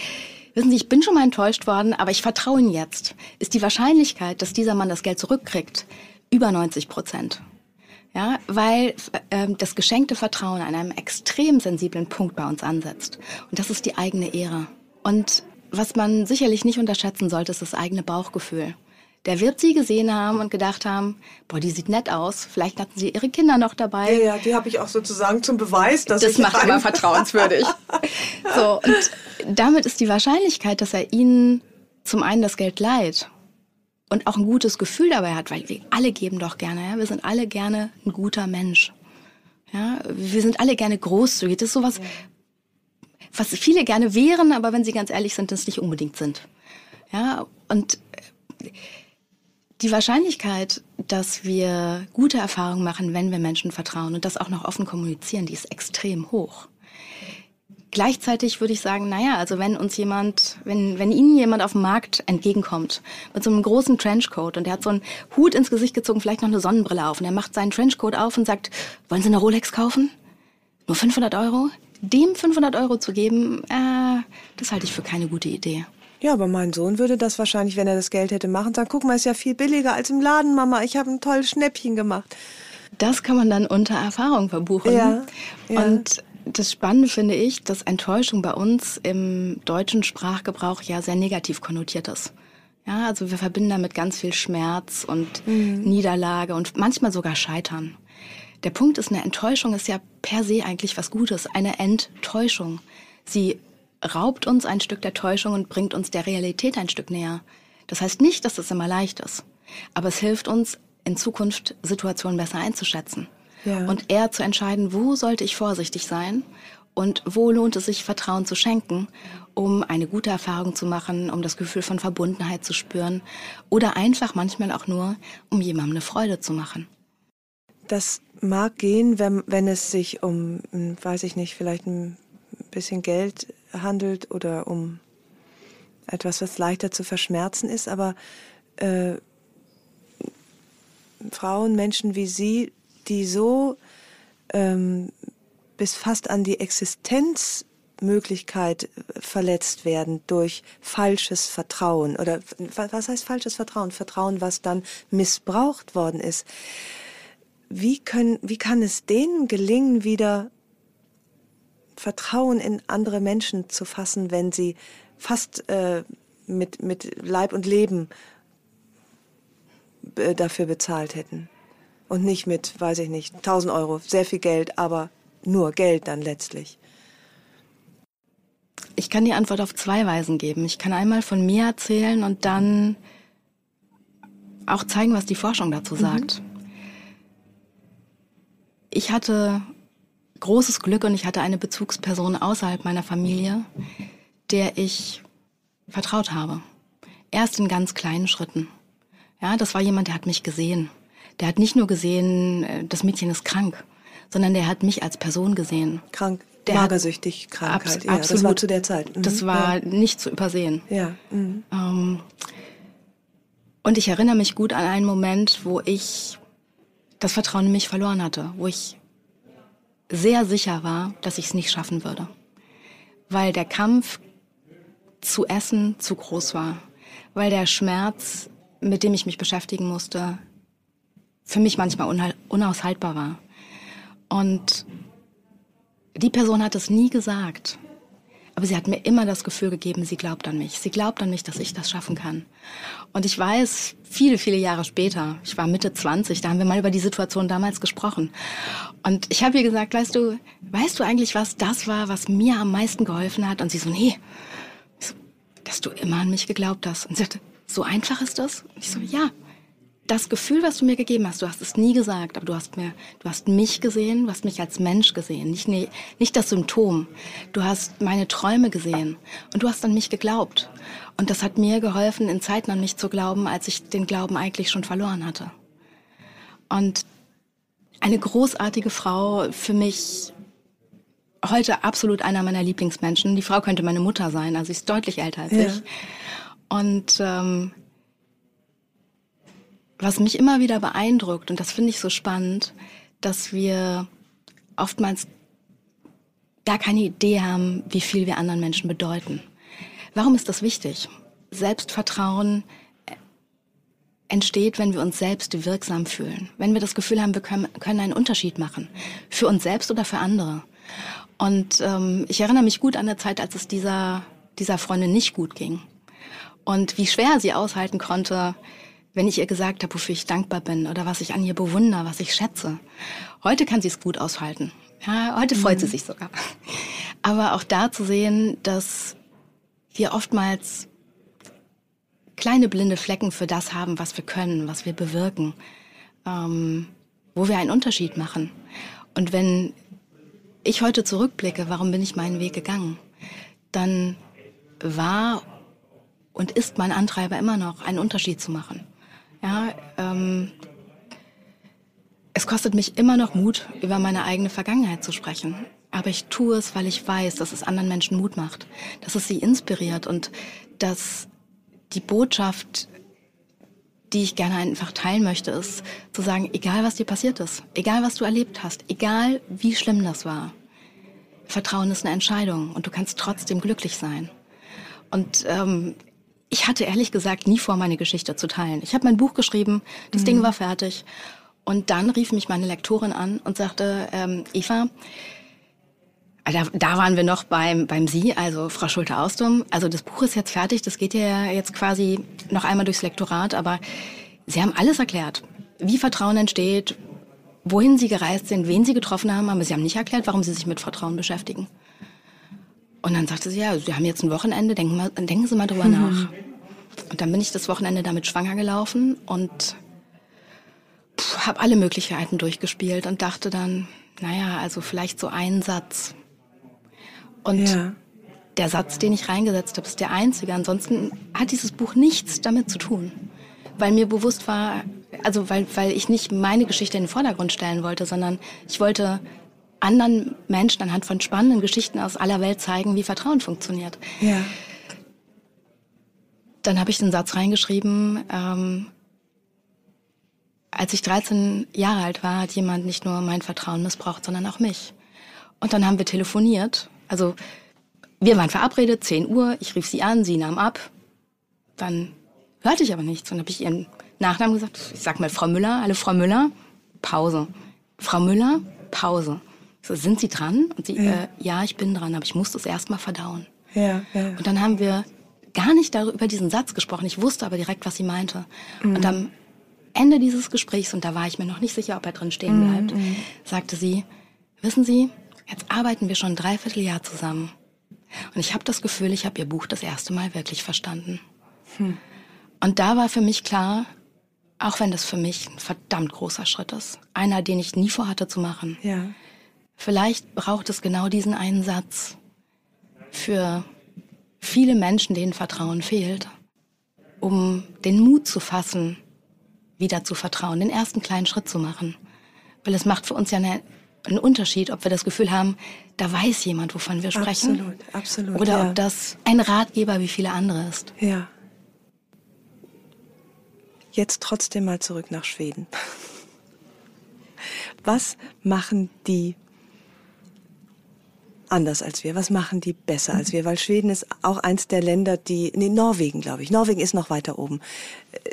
wissen Sie, ich bin schon mal enttäuscht worden, aber ich vertraue Ihnen jetzt, ist die Wahrscheinlichkeit, dass dieser Mann das Geld zurückkriegt, über 90 Prozent. Ja, weil äh, das geschenkte Vertrauen an einem extrem sensiblen Punkt bei uns ansetzt. Und das ist die eigene Ehre. Und was man sicherlich nicht unterschätzen sollte, ist das eigene Bauchgefühl. Der wird sie gesehen haben und gedacht haben, boah, die sieht nett aus. Vielleicht hatten sie ihre Kinder noch dabei. Ja, ja, die habe ich auch sozusagen zum Beweis, dass das ich macht immer vertrauenswürdig. so und damit ist die Wahrscheinlichkeit, dass er ihnen zum einen das Geld leiht und auch ein gutes Gefühl dabei hat, weil wir alle geben doch gerne, ja, wir sind alle gerne ein guter Mensch. Ja, wir sind alle gerne großzügig. Das ist sowas, was viele gerne wären, aber wenn sie ganz ehrlich sind, das nicht unbedingt sind. Ja, und die Wahrscheinlichkeit, dass wir gute Erfahrungen machen, wenn wir Menschen vertrauen und das auch noch offen kommunizieren, die ist extrem hoch. Gleichzeitig würde ich sagen, naja, also wenn uns jemand, wenn, wenn Ihnen jemand auf dem Markt entgegenkommt mit so einem großen Trenchcoat und der hat so einen Hut ins Gesicht gezogen, vielleicht noch eine Sonnenbrille auf und er macht seinen Trenchcoat auf und sagt, wollen Sie eine Rolex kaufen? Nur 500 Euro? Dem 500 Euro zu geben, äh, das halte ich für keine gute Idee. Ja, aber mein Sohn würde das wahrscheinlich, wenn er das Geld hätte, machen. Sagen, guck mal, ist ja viel billiger als im Laden, Mama. Ich habe ein tolles Schnäppchen gemacht. Das kann man dann unter Erfahrung verbuchen. Ja, ja. Und das Spannende finde ich, dass Enttäuschung bei uns im deutschen Sprachgebrauch ja sehr negativ konnotiert ist. Ja, also wir verbinden damit ganz viel Schmerz und mhm. Niederlage und manchmal sogar Scheitern. Der Punkt ist, eine Enttäuschung ist ja per se eigentlich was Gutes, eine Enttäuschung. Sie raubt uns ein Stück der Täuschung und bringt uns der Realität ein Stück näher. Das heißt nicht, dass es immer leicht ist, aber es hilft uns, in Zukunft Situationen besser einzuschätzen ja. und eher zu entscheiden, wo sollte ich vorsichtig sein und wo lohnt es sich, Vertrauen zu schenken, um eine gute Erfahrung zu machen, um das Gefühl von Verbundenheit zu spüren oder einfach manchmal auch nur, um jemandem eine Freude zu machen. Das mag gehen, wenn, wenn es sich um, weiß ich nicht, vielleicht ein bisschen Geld handelt oder um etwas, was leichter zu verschmerzen ist, aber äh, Frauen, Menschen wie Sie, die so ähm, bis fast an die Existenzmöglichkeit verletzt werden durch falsches Vertrauen oder was heißt falsches Vertrauen? Vertrauen, was dann missbraucht worden ist. Wie können, wie kann es denen gelingen, wieder Vertrauen in andere Menschen zu fassen, wenn sie fast äh, mit, mit Leib und Leben äh, dafür bezahlt hätten. Und nicht mit, weiß ich nicht, 1000 Euro, sehr viel Geld, aber nur Geld dann letztlich. Ich kann die Antwort auf zwei Weisen geben. Ich kann einmal von mir erzählen und dann auch zeigen, was die Forschung dazu mhm. sagt. Mhm. Ich hatte großes Glück und ich hatte eine Bezugsperson außerhalb meiner Familie, der ich vertraut habe. Erst in ganz kleinen Schritten. Ja, das war jemand, der hat mich gesehen. Der hat nicht nur gesehen, äh, das Mädchen ist krank, sondern der hat mich als Person gesehen. Krank, der magersüchtig, Krankheit. Abs ja, absolut. Das war zu der Zeit. Mhm. Das war ja. nicht zu übersehen. Ja. Mhm. Ähm, und ich erinnere mich gut an einen Moment, wo ich das Vertrauen in mich verloren hatte, wo ich sehr sicher war, dass ich es nicht schaffen würde. Weil der Kampf zu essen zu groß war. Weil der Schmerz, mit dem ich mich beschäftigen musste, für mich manchmal unaushaltbar war. Und die Person hat es nie gesagt. Aber sie hat mir immer das Gefühl gegeben, sie glaubt an mich. Sie glaubt an mich, dass ich das schaffen kann. Und ich weiß, viele, viele Jahre später, ich war Mitte 20, da haben wir mal über die Situation damals gesprochen. Und ich habe ihr gesagt, weißt du, weißt du eigentlich, was das war, was mir am meisten geholfen hat? Und sie so, nee, dass du immer an mich geglaubt hast. Und sie sagte, so einfach ist das? Und ich so, ja das Gefühl, was du mir gegeben hast, du hast es nie gesagt, aber du hast mir, du hast mich gesehen, du hast mich als Mensch gesehen, nicht, nicht das Symptom. Du hast meine Träume gesehen und du hast an mich geglaubt. Und das hat mir geholfen, in Zeiten an mich zu glauben, als ich den Glauben eigentlich schon verloren hatte. Und eine großartige Frau, für mich heute absolut einer meiner Lieblingsmenschen. Die Frau könnte meine Mutter sein, also sie ist deutlich älter als ja. ich. Und ähm, was mich immer wieder beeindruckt, und das finde ich so spannend, dass wir oftmals gar keine Idee haben, wie viel wir anderen Menschen bedeuten. Warum ist das wichtig? Selbstvertrauen entsteht, wenn wir uns selbst wirksam fühlen. Wenn wir das Gefühl haben, wir können, können einen Unterschied machen. Für uns selbst oder für andere. Und ähm, ich erinnere mich gut an der Zeit, als es dieser, dieser Freundin nicht gut ging. Und wie schwer sie aushalten konnte, wenn ich ihr gesagt habe, wofür ich dankbar bin oder was ich an ihr bewundere, was ich schätze. Heute kann sie es gut aushalten. Ja, heute freut mhm. sie sich sogar. Aber auch da zu sehen, dass wir oftmals kleine blinde Flecken für das haben, was wir können, was wir bewirken, ähm, wo wir einen Unterschied machen. Und wenn ich heute zurückblicke, warum bin ich meinen Weg gegangen, dann war und ist mein Antreiber immer noch, einen Unterschied zu machen. Ja, ähm, es kostet mich immer noch Mut, über meine eigene Vergangenheit zu sprechen. Aber ich tue es, weil ich weiß, dass es anderen Menschen Mut macht, dass es sie inspiriert und dass die Botschaft, die ich gerne einfach teilen möchte, ist zu sagen, egal was dir passiert ist, egal was du erlebt hast, egal wie schlimm das war, Vertrauen ist eine Entscheidung und du kannst trotzdem glücklich sein. Und ähm, ich hatte ehrlich gesagt nie vor, meine Geschichte zu teilen. Ich habe mein Buch geschrieben, das mhm. Ding war fertig. Und dann rief mich meine Lektorin an und sagte, ähm, Eva, äh, da, da waren wir noch beim, beim Sie, also Frau Schulte-Austum. Also das Buch ist jetzt fertig, das geht ja jetzt quasi noch einmal durchs Lektorat, aber Sie haben alles erklärt, wie Vertrauen entsteht, wohin Sie gereist sind, wen Sie getroffen haben, aber Sie haben nicht erklärt, warum Sie sich mit Vertrauen beschäftigen. Und dann sagte sie, ja, Sie haben jetzt ein Wochenende, denken, mal, denken Sie mal drüber mhm. nach. Und dann bin ich das Wochenende damit schwanger gelaufen und habe alle Möglichkeiten durchgespielt und dachte dann, naja, also vielleicht so ein Satz. Und ja. der Satz, den ich reingesetzt habe, ist der einzige. Ansonsten hat dieses Buch nichts damit zu tun. Weil mir bewusst war, also weil, weil ich nicht meine Geschichte in den Vordergrund stellen wollte, sondern ich wollte anderen Menschen anhand von spannenden Geschichten aus aller Welt zeigen, wie Vertrauen funktioniert. Ja. Dann habe ich den Satz reingeschrieben, ähm, als ich 13 Jahre alt war, hat jemand nicht nur mein Vertrauen missbraucht, sondern auch mich. Und dann haben wir telefoniert. Also wir waren verabredet, 10 Uhr, ich rief sie an, sie nahm ab. Dann hörte ich aber nichts und habe ich ihren Nachnamen gesagt. Ich sag mal Frau Müller, alle Frau Müller, Pause. Frau Müller, Pause. So, sind Sie dran? Und sie, ja, äh, ja ich bin dran, aber ich muss das erstmal verdauen. Ja, ja. Und dann haben wir gar nicht darüber, über diesen Satz gesprochen. Ich wusste aber direkt, was sie meinte. Mhm. Und am Ende dieses Gesprächs, und da war ich mir noch nicht sicher, ob er drin stehen mhm, bleibt, mhm. sagte sie, wissen Sie, jetzt arbeiten wir schon ein Dreivierteljahr zusammen. Und ich habe das Gefühl, ich habe Ihr Buch das erste Mal wirklich verstanden. Hm. Und da war für mich klar, auch wenn das für mich ein verdammt großer Schritt ist, einer, den ich nie vorhatte zu machen. Ja. Vielleicht braucht es genau diesen einen Satz für viele Menschen, denen Vertrauen fehlt, um den Mut zu fassen, wieder zu vertrauen, den ersten kleinen Schritt zu machen. Weil es macht für uns ja eine, einen Unterschied, ob wir das Gefühl haben, da weiß jemand, wovon wir sprechen. Absolut, absolut. Oder ja. ob das ein Ratgeber wie viele andere ist. Ja. Jetzt trotzdem mal zurück nach Schweden. Was machen die anders als wir? Was machen die besser als wir? Weil Schweden ist auch eins der Länder, die, nee, Norwegen, glaube ich. Norwegen ist noch weiter oben.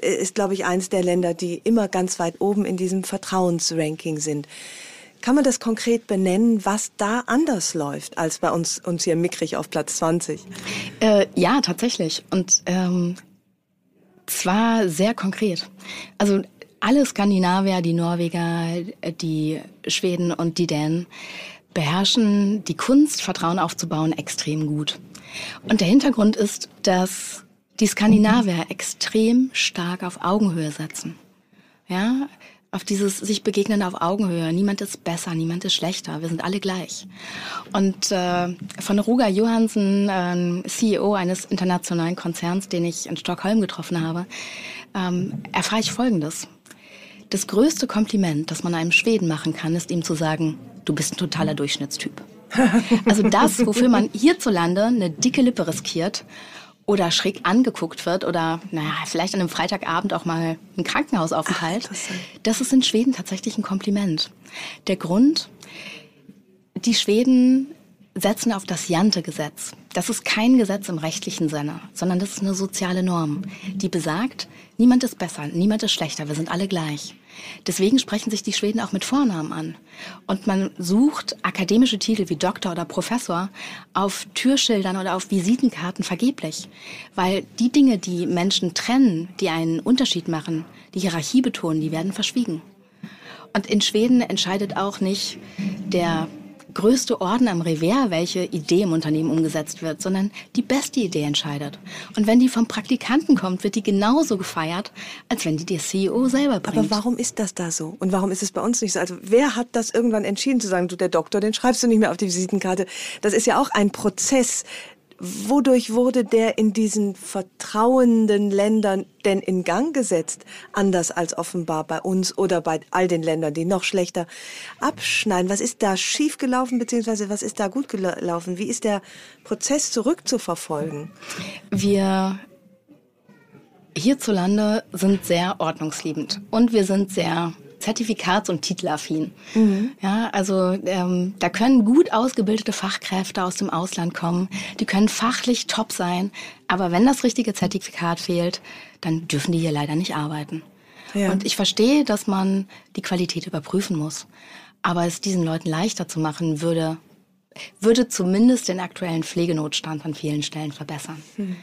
Äh, ist, glaube ich, eins der Länder, die immer ganz weit oben in diesem Vertrauensranking sind. Kann man das konkret benennen, was da anders läuft als bei uns, uns hier mickrig auf Platz 20? Äh, ja, tatsächlich. Und ähm, zwar sehr konkret. Also alle Skandinavier, die Norweger, die Schweden und die Dänen beherrschen die Kunst, Vertrauen aufzubauen, extrem gut. Und der Hintergrund ist, dass die Skandinavier extrem stark auf Augenhöhe setzen. Ja, auf dieses sich begegnen auf Augenhöhe. Niemand ist besser, niemand ist schlechter. Wir sind alle gleich. Und äh, von Ruger Johansen, äh, CEO eines internationalen Konzerns, den ich in Stockholm getroffen habe, ähm, erfahre ich Folgendes. Das größte Kompliment, das man einem Schweden machen kann, ist ihm zu sagen, du bist ein totaler Durchschnittstyp. Also das, wofür man hierzulande eine dicke Lippe riskiert oder schräg angeguckt wird oder naja, vielleicht an einem Freitagabend auch mal ein Krankenhausaufenthalt, Ach, das ist in Schweden tatsächlich ein Kompliment. Der Grund, die Schweden setzen auf das Jante-Gesetz. Das ist kein Gesetz im rechtlichen Sinne, sondern das ist eine soziale Norm, die besagt, niemand ist besser, niemand ist schlechter, wir sind alle gleich. Deswegen sprechen sich die Schweden auch mit Vornamen an. Und man sucht akademische Titel wie Doktor oder Professor auf Türschildern oder auf Visitenkarten vergeblich. Weil die Dinge, die Menschen trennen, die einen Unterschied machen, die Hierarchie betonen, die werden verschwiegen. Und in Schweden entscheidet auch nicht der größte Orden am Revers, welche Idee im Unternehmen umgesetzt wird, sondern die beste Idee entscheidet. Und wenn die vom Praktikanten kommt, wird die genauso gefeiert, als wenn die der CEO selber bringt. Aber warum ist das da so? Und warum ist es bei uns nicht so? Also wer hat das irgendwann entschieden zu sagen, du der Doktor, den schreibst du nicht mehr auf die Visitenkarte? Das ist ja auch ein Prozess, Wodurch wurde der in diesen vertrauenden Ländern denn in Gang gesetzt? Anders als offenbar bei uns oder bei all den Ländern, die noch schlechter abschneiden. Was ist da schiefgelaufen, beziehungsweise was ist da gut gelaufen? Wie ist der Prozess zurückzuverfolgen? Wir hierzulande sind sehr ordnungsliebend und wir sind sehr zertifikats- und titelaffin. Mhm. Ja, also ähm, da können gut ausgebildete Fachkräfte aus dem Ausland kommen, die können fachlich top sein, aber wenn das richtige Zertifikat fehlt, dann dürfen die hier leider nicht arbeiten. Ja. Und ich verstehe, dass man die Qualität überprüfen muss. Aber es diesen Leuten leichter zu machen, würde, würde zumindest den aktuellen Pflegenotstand an vielen Stellen verbessern. Mhm.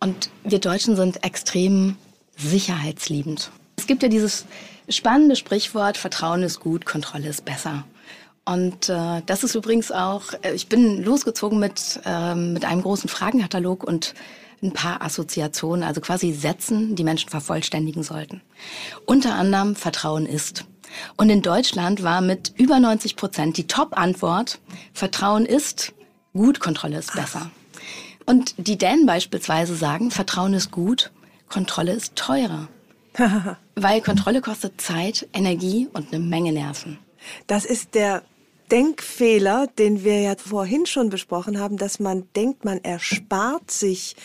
Und wir Deutschen sind extrem sicherheitsliebend. Es gibt ja dieses spannende Sprichwort, Vertrauen ist gut, Kontrolle ist besser. Und äh, das ist übrigens auch, äh, ich bin losgezogen mit, äh, mit einem großen Fragenkatalog und ein paar Assoziationen, also quasi Sätzen, die Menschen vervollständigen sollten. Unter anderem Vertrauen ist. Und in Deutschland war mit über 90 Prozent die Top-Antwort, Vertrauen ist gut, Kontrolle ist besser. Und die Dänen beispielsweise sagen, Vertrauen ist gut, Kontrolle ist teurer. Weil Kontrolle kostet Zeit, Energie und eine Menge Nerven. Das ist der Denkfehler, den wir ja vorhin schon besprochen haben, dass man denkt, man erspart sich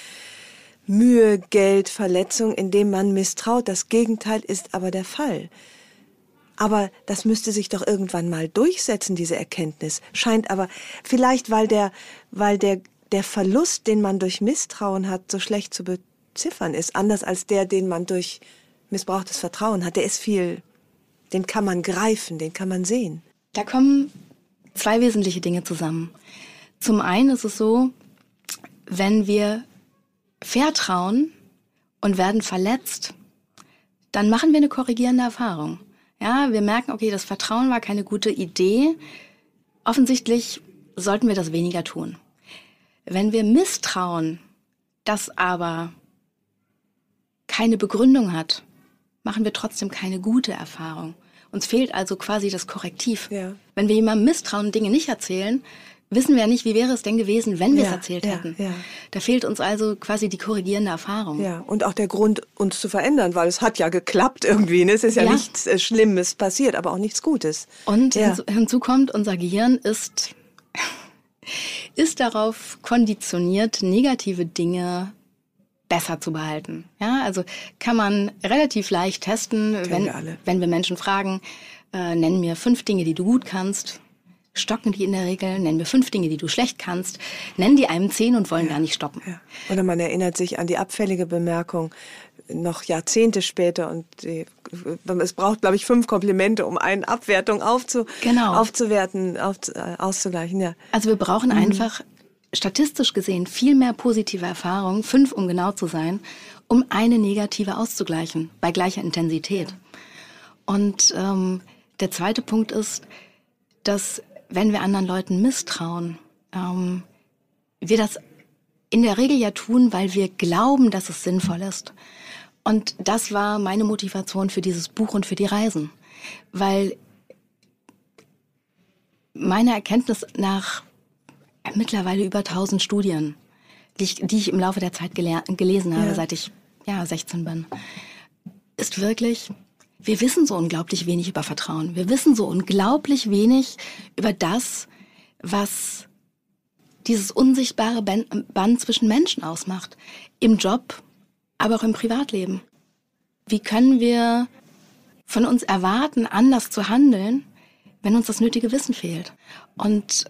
Mühe, Geld, Verletzung, indem man misstraut. Das Gegenteil ist aber der Fall. Aber das müsste sich doch irgendwann mal durchsetzen, diese Erkenntnis. Scheint aber vielleicht, weil der, weil der, der Verlust, den man durch Misstrauen hat, so schlecht zu beziffern ist, anders als der, den man durch missbrauchtes Vertrauen hat, der ist viel, den kann man greifen, den kann man sehen. Da kommen zwei wesentliche Dinge zusammen. Zum einen ist es so, wenn wir vertrauen und werden verletzt, dann machen wir eine korrigierende Erfahrung. Ja, wir merken, okay, das Vertrauen war keine gute Idee. Offensichtlich sollten wir das weniger tun. Wenn wir misstrauen, das aber keine Begründung hat, machen wir trotzdem keine gute Erfahrung. Uns fehlt also quasi das Korrektiv. Ja. Wenn wir jemandem misstrauen und Dinge nicht erzählen, wissen wir ja nicht, wie wäre es denn gewesen, wenn wir ja, es erzählt ja, hätten. Ja. Da fehlt uns also quasi die korrigierende Erfahrung. Ja, und auch der Grund, uns zu verändern, weil es hat ja geklappt irgendwie. Ne? Es ist ja, nichts äh, Schlimmes passiert, aber auch nichts Gutes. Und hinzu, hinzu kommt, unser Gehirn ist, ist darauf konditioniert, negative Dinge besser zu behalten. Ja, also kann man relativ leicht testen, wenn, wir wenn wir Menschen fragen, äh, nennen mir fünf Dinge, die du gut kannst. Stocken die in der Regel, nennen mir fünf Dinge, die du schlecht kannst, nennen die einem zehn und wollen ja, gar nicht stoppen. Ja. Oder man erinnert sich an die abfällige Bemerkung noch Jahrzehnte später und die, es braucht, glaube ich, fünf Komplimente, um eine Abwertung aufzu, genau. aufzuwerten, auf, äh, auszugleichen. Ja. Also wir brauchen mhm. einfach statistisch gesehen viel mehr positive Erfahrungen, fünf um genau zu sein, um eine negative auszugleichen, bei gleicher Intensität. Und ähm, der zweite Punkt ist, dass wenn wir anderen Leuten misstrauen, ähm, wir das in der Regel ja tun, weil wir glauben, dass es sinnvoll ist. Und das war meine Motivation für dieses Buch und für die Reisen. Weil meine Erkenntnis nach mittlerweile über 1000 Studien, die ich, die ich im Laufe der Zeit gelesen habe, ja. seit ich ja, 16 bin, ist wirklich, wir wissen so unglaublich wenig über Vertrauen. Wir wissen so unglaublich wenig über das, was dieses unsichtbare Band zwischen Menschen ausmacht. Im Job, aber auch im Privatleben. Wie können wir von uns erwarten, anders zu handeln, wenn uns das nötige Wissen fehlt? Und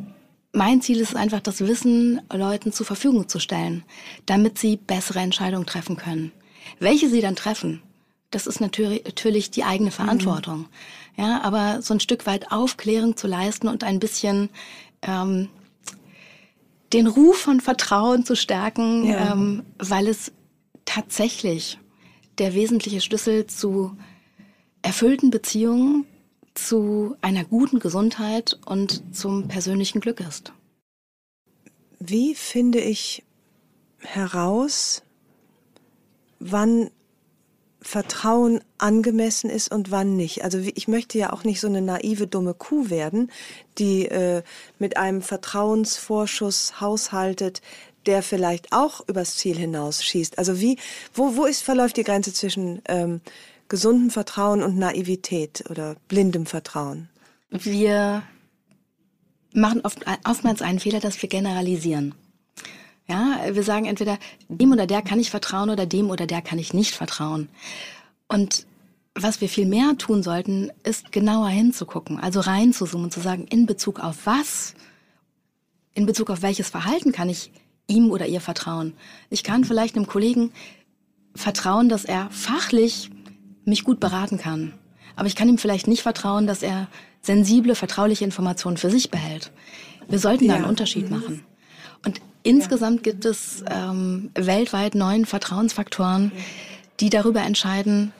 mein Ziel ist einfach, das Wissen Leuten zur Verfügung zu stellen, damit sie bessere Entscheidungen treffen können. Welche sie dann treffen, das ist natürlich die eigene Verantwortung. Mhm. Ja, aber so ein Stück weit Aufklärung zu leisten und ein bisschen ähm, den Ruf von Vertrauen zu stärken, ja. ähm, weil es tatsächlich der wesentliche Schlüssel zu erfüllten Beziehungen, zu einer guten Gesundheit und zum persönlichen Glück ist. Wie finde ich heraus, wann Vertrauen angemessen ist und wann nicht. Also ich möchte ja auch nicht so eine naive, dumme Kuh werden, die äh, mit einem Vertrauensvorschuss haushaltet, der vielleicht auch übers Ziel hinausschießt. Also wie, wo, wo ist, verläuft die Grenze zwischen ähm, gesundem Vertrauen und Naivität oder blindem Vertrauen? Wir machen oft, oftmals einen Fehler, dass wir generalisieren. Ja, wir sagen entweder dem oder der kann ich vertrauen oder dem oder der kann ich nicht vertrauen. Und was wir viel mehr tun sollten, ist genauer hinzugucken, also reinzuzoomen und zu sagen, in Bezug auf was, in Bezug auf welches Verhalten kann ich ihm oder ihr vertrauen. Ich kann vielleicht einem Kollegen vertrauen, dass er fachlich mich gut beraten kann. Aber ich kann ihm vielleicht nicht vertrauen, dass er sensible, vertrauliche Informationen für sich behält. Wir sollten da einen Unterschied machen. Und insgesamt gibt es ähm, weltweit neun Vertrauensfaktoren, die darüber entscheiden,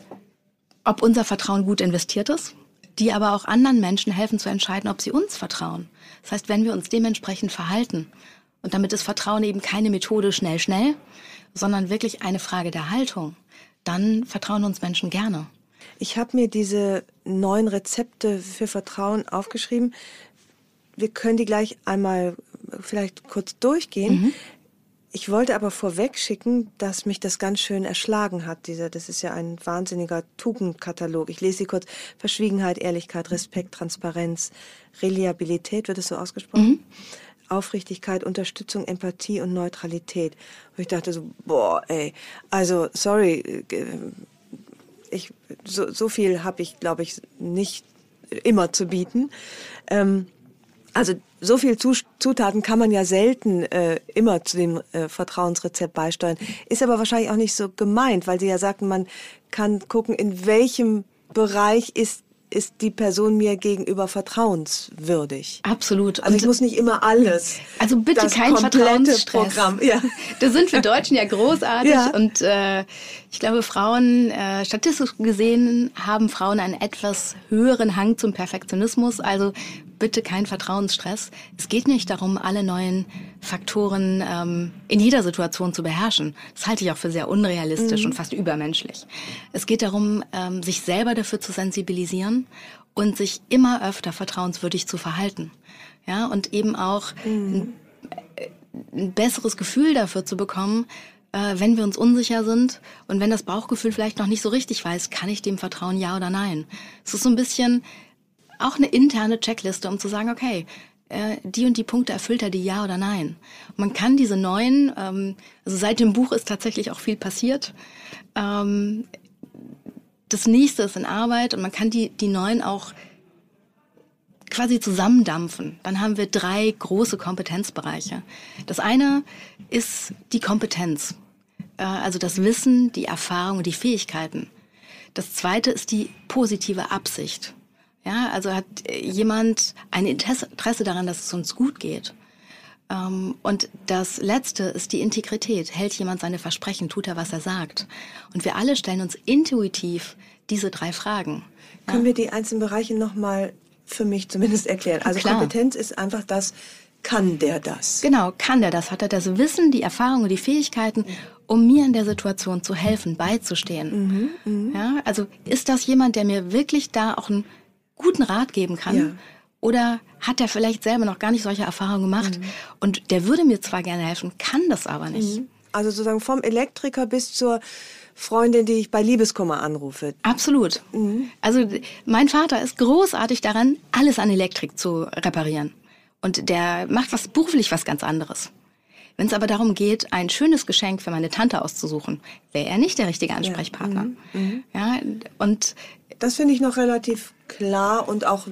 ob unser Vertrauen gut investiert ist, die aber auch anderen Menschen helfen zu entscheiden, ob sie uns vertrauen. Das heißt, wenn wir uns dementsprechend verhalten, und damit ist Vertrauen eben keine Methode schnell, schnell, sondern wirklich eine Frage der Haltung, dann vertrauen uns Menschen gerne. Ich habe mir diese neun Rezepte für Vertrauen aufgeschrieben. Wir können die gleich einmal vielleicht kurz durchgehen. Mhm. Ich wollte aber vorweg schicken, dass mich das ganz schön erschlagen hat. Dieser, das ist ja ein wahnsinniger Tugendkatalog. Ich lese sie kurz. Verschwiegenheit, Ehrlichkeit, Respekt, Transparenz, Reliabilität, wird es so ausgesprochen? Mhm. Aufrichtigkeit, Unterstützung, Empathie und Neutralität. Und ich dachte so, boah, ey, also sorry, äh, ich, so, so viel habe ich, glaube ich, nicht immer zu bieten. Ähm, also so viel Zutaten kann man ja selten äh, immer zu dem äh, Vertrauensrezept beisteuern. Ist aber wahrscheinlich auch nicht so gemeint, weil Sie ja sagten, man kann gucken, in welchem Bereich ist ist die Person mir gegenüber vertrauenswürdig. Absolut. Also ich muss nicht immer alles. Also bitte kein Vertrauensstress. Programm. Ja. Da sind wir Deutschen ja großartig ja. und äh, ich glaube, Frauen, äh, statistisch gesehen, haben Frauen einen etwas höheren Hang zum Perfektionismus. Also bitte kein Vertrauensstress. Es geht nicht darum, alle neuen Faktoren ähm, in jeder Situation zu beherrschen. Das halte ich auch für sehr unrealistisch mhm. und fast übermenschlich. Es geht darum, ähm, sich selber dafür zu sensibilisieren und sich immer öfter vertrauenswürdig zu verhalten. Ja, und eben auch mhm. ein, ein besseres Gefühl dafür zu bekommen, äh, wenn wir uns unsicher sind und wenn das Bauchgefühl vielleicht noch nicht so richtig weiß, kann ich dem vertrauen, ja oder nein. Es ist so ein bisschen auch eine interne Checkliste, um zu sagen, okay, äh, die und die Punkte erfüllt er die ja oder nein. Man kann diese neuen, ähm, also seit dem Buch ist tatsächlich auch viel passiert. Ähm, das nächste ist in Arbeit und man kann die, die neuen auch quasi zusammendampfen. Dann haben wir drei große Kompetenzbereiche. Das eine ist die Kompetenz, äh, also das Wissen, die Erfahrung und die Fähigkeiten. Das zweite ist die positive Absicht. Ja, also hat jemand ein Interesse daran, dass es uns gut geht. Ähm, und das Letzte ist die Integrität. Hält jemand seine Versprechen, tut er, was er sagt. Und wir alle stellen uns intuitiv diese drei Fragen. Können ja. wir die einzelnen Bereiche nochmal für mich zumindest erklären? Also Klar. Kompetenz ist einfach das, kann der das? Genau, kann der das? Hat er das Wissen, die Erfahrung und die Fähigkeiten, um mir in der Situation zu helfen, beizustehen? Mhm, mh. Ja, also ist das jemand, der mir wirklich da auch einen guten Rat geben kann? Ja. Oder hat er vielleicht selber noch gar nicht solche Erfahrungen gemacht? Mhm. Und der würde mir zwar gerne helfen, kann das aber nicht. Mhm. Also sozusagen vom Elektriker bis zur Freundin, die ich bei Liebeskummer anrufe. Absolut. Mhm. Also mein Vater ist großartig daran, alles an Elektrik zu reparieren. Und der macht was beruflich was ganz anderes. Wenn es aber darum geht, ein schönes Geschenk für meine Tante auszusuchen, wäre er nicht der richtige Ansprechpartner. Ja, mhm. ja und das finde ich noch relativ klar und auch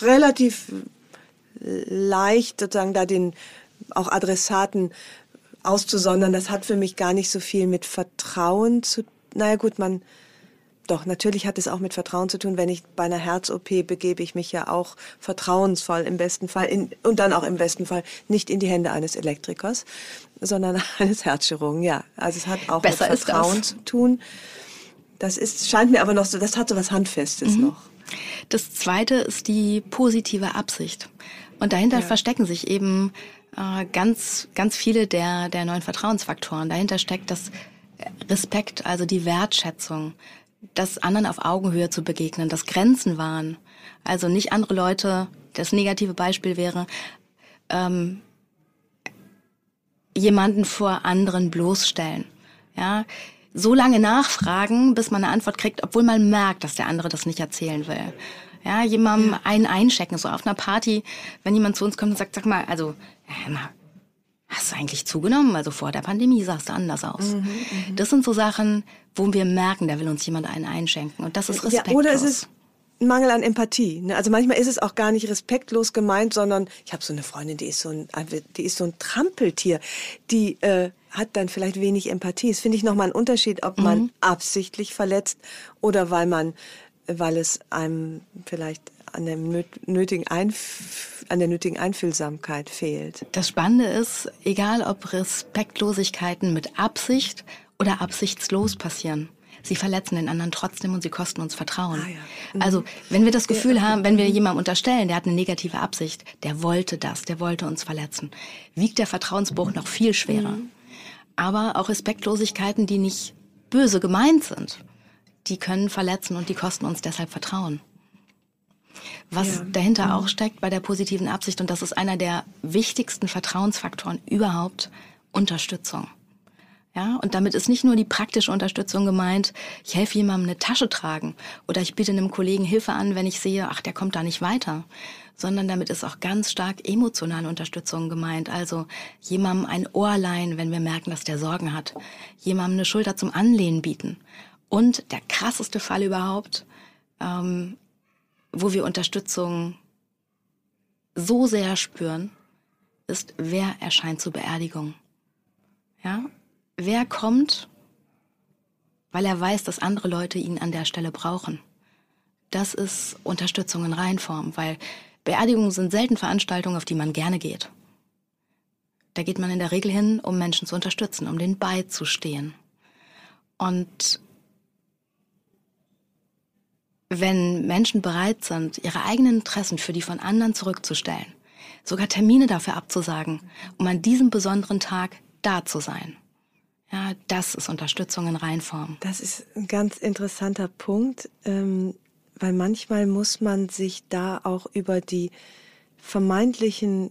relativ leicht, sozusagen da den auch Adressaten auszusondern. Das hat für mich gar nicht so viel mit Vertrauen zu. Naja gut, man doch, natürlich hat es auch mit Vertrauen zu tun. Wenn ich bei einer Herz-OP begebe ich mich ja auch vertrauensvoll im besten Fall in, und dann auch im besten Fall nicht in die Hände eines Elektrikers, sondern eines Herzchirurgen. Ja, also es hat auch Besser mit Vertrauen zu tun. Das ist, scheint mir aber noch so, das hat so was Handfestes mhm. noch. Das zweite ist die positive Absicht. Und dahinter ja. verstecken sich eben äh, ganz, ganz viele der, der neuen Vertrauensfaktoren. Dahinter steckt das Respekt, also die Wertschätzung, das anderen auf Augenhöhe zu begegnen, das Grenzen wahren. Also nicht andere Leute, das negative Beispiel wäre, ähm, jemanden vor anderen bloßstellen. Ja, so lange nachfragen, bis man eine Antwort kriegt, obwohl man merkt, dass der andere das nicht erzählen will. Ja, jemandem einen einchecken, so auf einer Party, wenn jemand zu uns kommt und sagt, sag mal, also, ja, hast du eigentlich zugenommen? Also vor der Pandemie sahst du anders aus. Mhm, mhm, das sind so Sachen, wo wir merken, da will uns jemand einen einschenken. Und das ist respektlos. Ja, oder es ist Mangel an Empathie. Ne? Also manchmal ist es auch gar nicht respektlos gemeint, sondern ich habe so eine Freundin, die ist so ein, die ist so ein Trampeltier, die äh, hat dann vielleicht wenig Empathie. Das finde ich nochmal ein Unterschied, ob man mhm. absichtlich verletzt oder weil man, weil es einem vielleicht an, dem nötigen Einf an der nötigen Einfühlsamkeit fehlt. Das Spannende ist, egal ob Respektlosigkeiten mit Absicht oder absichtslos passieren. Sie verletzen den anderen trotzdem und sie kosten uns Vertrauen. Ah, ja. mhm. Also, wenn wir das Gefühl ja, haben, wenn wir jemandem unterstellen, der hat eine negative Absicht, der wollte das, der wollte uns verletzen, wiegt der Vertrauensbruch noch viel schwerer. Mhm. Aber auch Respektlosigkeiten, die nicht böse gemeint sind, die können verletzen und die kosten uns deshalb Vertrauen. Was ja. dahinter mhm. auch steckt bei der positiven Absicht, und das ist einer der wichtigsten Vertrauensfaktoren überhaupt, Unterstützung. Ja, und damit ist nicht nur die praktische Unterstützung gemeint, ich helfe jemandem eine Tasche tragen oder ich biete einem Kollegen Hilfe an, wenn ich sehe, ach, der kommt da nicht weiter, sondern damit ist auch ganz stark emotionale Unterstützung gemeint. Also jemandem ein Ohr leihen, wenn wir merken, dass der Sorgen hat, jemandem eine Schulter zum Anlehnen bieten. Und der krasseste Fall überhaupt, ähm, wo wir Unterstützung so sehr spüren, ist, wer erscheint zur Beerdigung. Ja, wer kommt, weil er weiß, dass andere Leute ihn an der Stelle brauchen. Das ist Unterstützung in Reihenform, weil Beerdigungen sind selten Veranstaltungen, auf die man gerne geht. Da geht man in der Regel hin, um Menschen zu unterstützen, um denen beizustehen. Und wenn Menschen bereit sind, ihre eigenen Interessen für die von anderen zurückzustellen, sogar Termine dafür abzusagen, um an diesem besonderen Tag da zu sein, ja, das ist Unterstützung in Reinform. Das ist ein ganz interessanter Punkt, ähm, weil manchmal muss man sich da auch über die vermeintlichen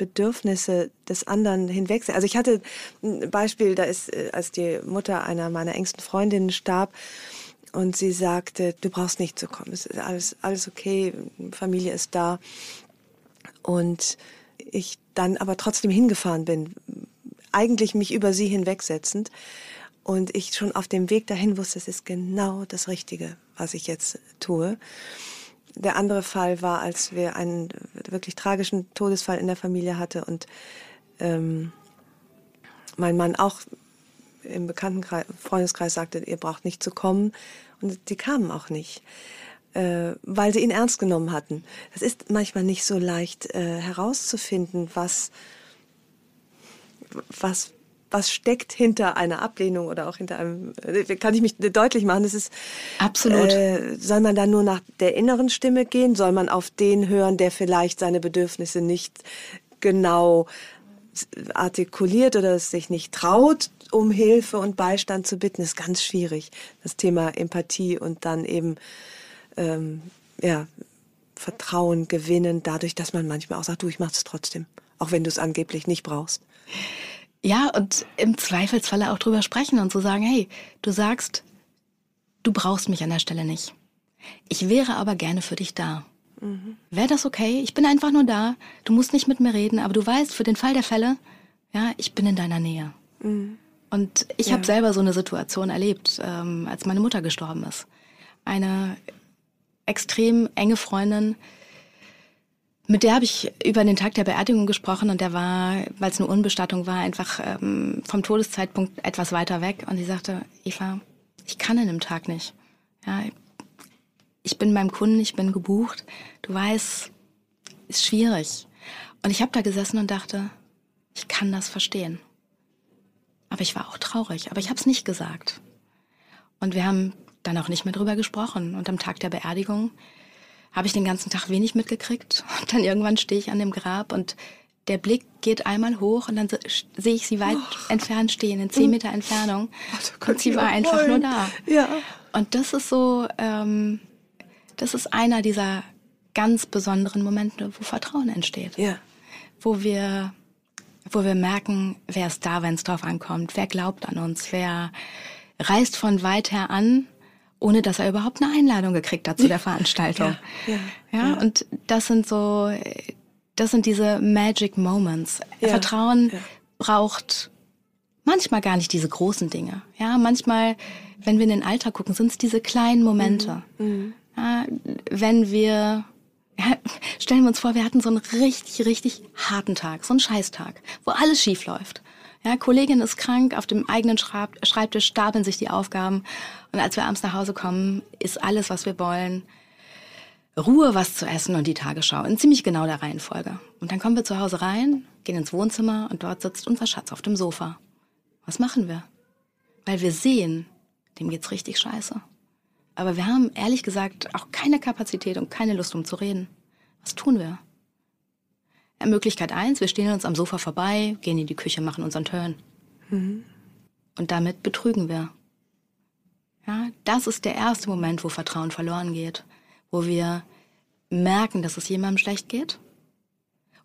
Bedürfnisse des anderen hinwegsehen. Also ich hatte ein Beispiel, da ist, äh, als die Mutter einer meiner engsten Freundinnen starb, und sie sagte, du brauchst nicht zu kommen, es ist alles, alles okay, Familie ist da. Und ich dann aber trotzdem hingefahren bin, eigentlich mich über sie hinwegsetzend. Und ich schon auf dem Weg dahin wusste, es ist genau das Richtige, was ich jetzt tue. Der andere Fall war, als wir einen wirklich tragischen Todesfall in der Familie hatte und ähm, mein Mann auch im bekannten Freundeskreis sagte, ihr braucht nicht zu kommen. Und die kamen auch nicht, äh, weil sie ihn ernst genommen hatten. Das ist manchmal nicht so leicht äh, herauszufinden, was was was steckt hinter einer Ablehnung oder auch hinter einem, äh, kann ich mich deutlich machen, das ist absolut. Äh, soll man da nur nach der inneren Stimme gehen? Soll man auf den hören, der vielleicht seine Bedürfnisse nicht genau artikuliert oder es sich nicht traut, um Hilfe und Beistand zu bitten? Ist ganz schwierig. Das Thema Empathie und dann eben ähm, ja, Vertrauen gewinnen, dadurch, dass man manchmal auch sagt, du, ich mach's trotzdem, auch wenn du es angeblich nicht brauchst. Ja, und im Zweifelsfalle auch drüber sprechen und zu so sagen, hey, du sagst, du brauchst mich an der Stelle nicht. Ich wäre aber gerne für dich da. Mhm. Wäre das okay? Ich bin einfach nur da. Du musst nicht mit mir reden, aber du weißt, für den Fall der Fälle, ja, ich bin in deiner Nähe. Mhm. Und ich ja. habe selber so eine Situation erlebt, ähm, als meine Mutter gestorben ist. Eine extrem enge Freundin, Mit der habe ich über den Tag der Beerdigung gesprochen und der war, weil es eine Unbestattung war, einfach ähm, vom Todeszeitpunkt etwas weiter weg. Und sie sagte, Eva, ich kann in einem Tag nicht. Ja, ich bin beim Kunden, ich bin gebucht. Du weißt, ist schwierig. Und ich habe da gesessen und dachte, ich kann das verstehen. Aber ich war auch traurig, aber ich habe es nicht gesagt. Und wir haben dann auch nicht mehr drüber gesprochen. Und am Tag der Beerdigung habe ich den ganzen Tag wenig mitgekriegt. Und dann irgendwann stehe ich an dem Grab und der Blick geht einmal hoch und dann sehe ich sie weit oh. entfernt stehen, in zehn hm. Meter Entfernung. Oh, und sie war einfach wollen. nur da. Ja. Und das ist so, ähm, das ist einer dieser ganz besonderen Momente, wo Vertrauen entsteht. Ja. Wo wir, wo wir merken, wer ist da, wenn es drauf ankommt, wer glaubt an uns, wer reist von weit her an, ohne dass er überhaupt eine Einladung gekriegt hat zu der Veranstaltung. Ja, ja, ja. und das sind so, das sind diese Magic Moments. Ja, Vertrauen braucht manchmal gar nicht diese großen Dinge. Ja, manchmal, wenn wir in den Alltag gucken, sind es diese kleinen Momente. Mhm. Mhm. Ja, wenn wir stellen wir uns vor, wir hatten so einen richtig, richtig harten Tag, so einen Scheißtag, wo alles schief läuft. Ja, Kollegin ist krank, auf dem eigenen Schreibtisch stapeln sich die Aufgaben. Und als wir abends nach Hause kommen, ist alles, was wir wollen, Ruhe, was zu essen und die Tagesschau. In ziemlich genau der Reihenfolge. Und dann kommen wir zu Hause rein, gehen ins Wohnzimmer und dort sitzt unser Schatz auf dem Sofa. Was machen wir? Weil wir sehen, dem geht's richtig scheiße. Aber wir haben ehrlich gesagt auch keine Kapazität und keine Lust, um zu reden. Was tun wir? Möglichkeit eins, wir stehen uns am Sofa vorbei, gehen in die Küche, machen unseren Turn. Mhm. Und damit betrügen wir. Ja, das ist der erste Moment, wo Vertrauen verloren geht, wo wir merken, dass es jemandem schlecht geht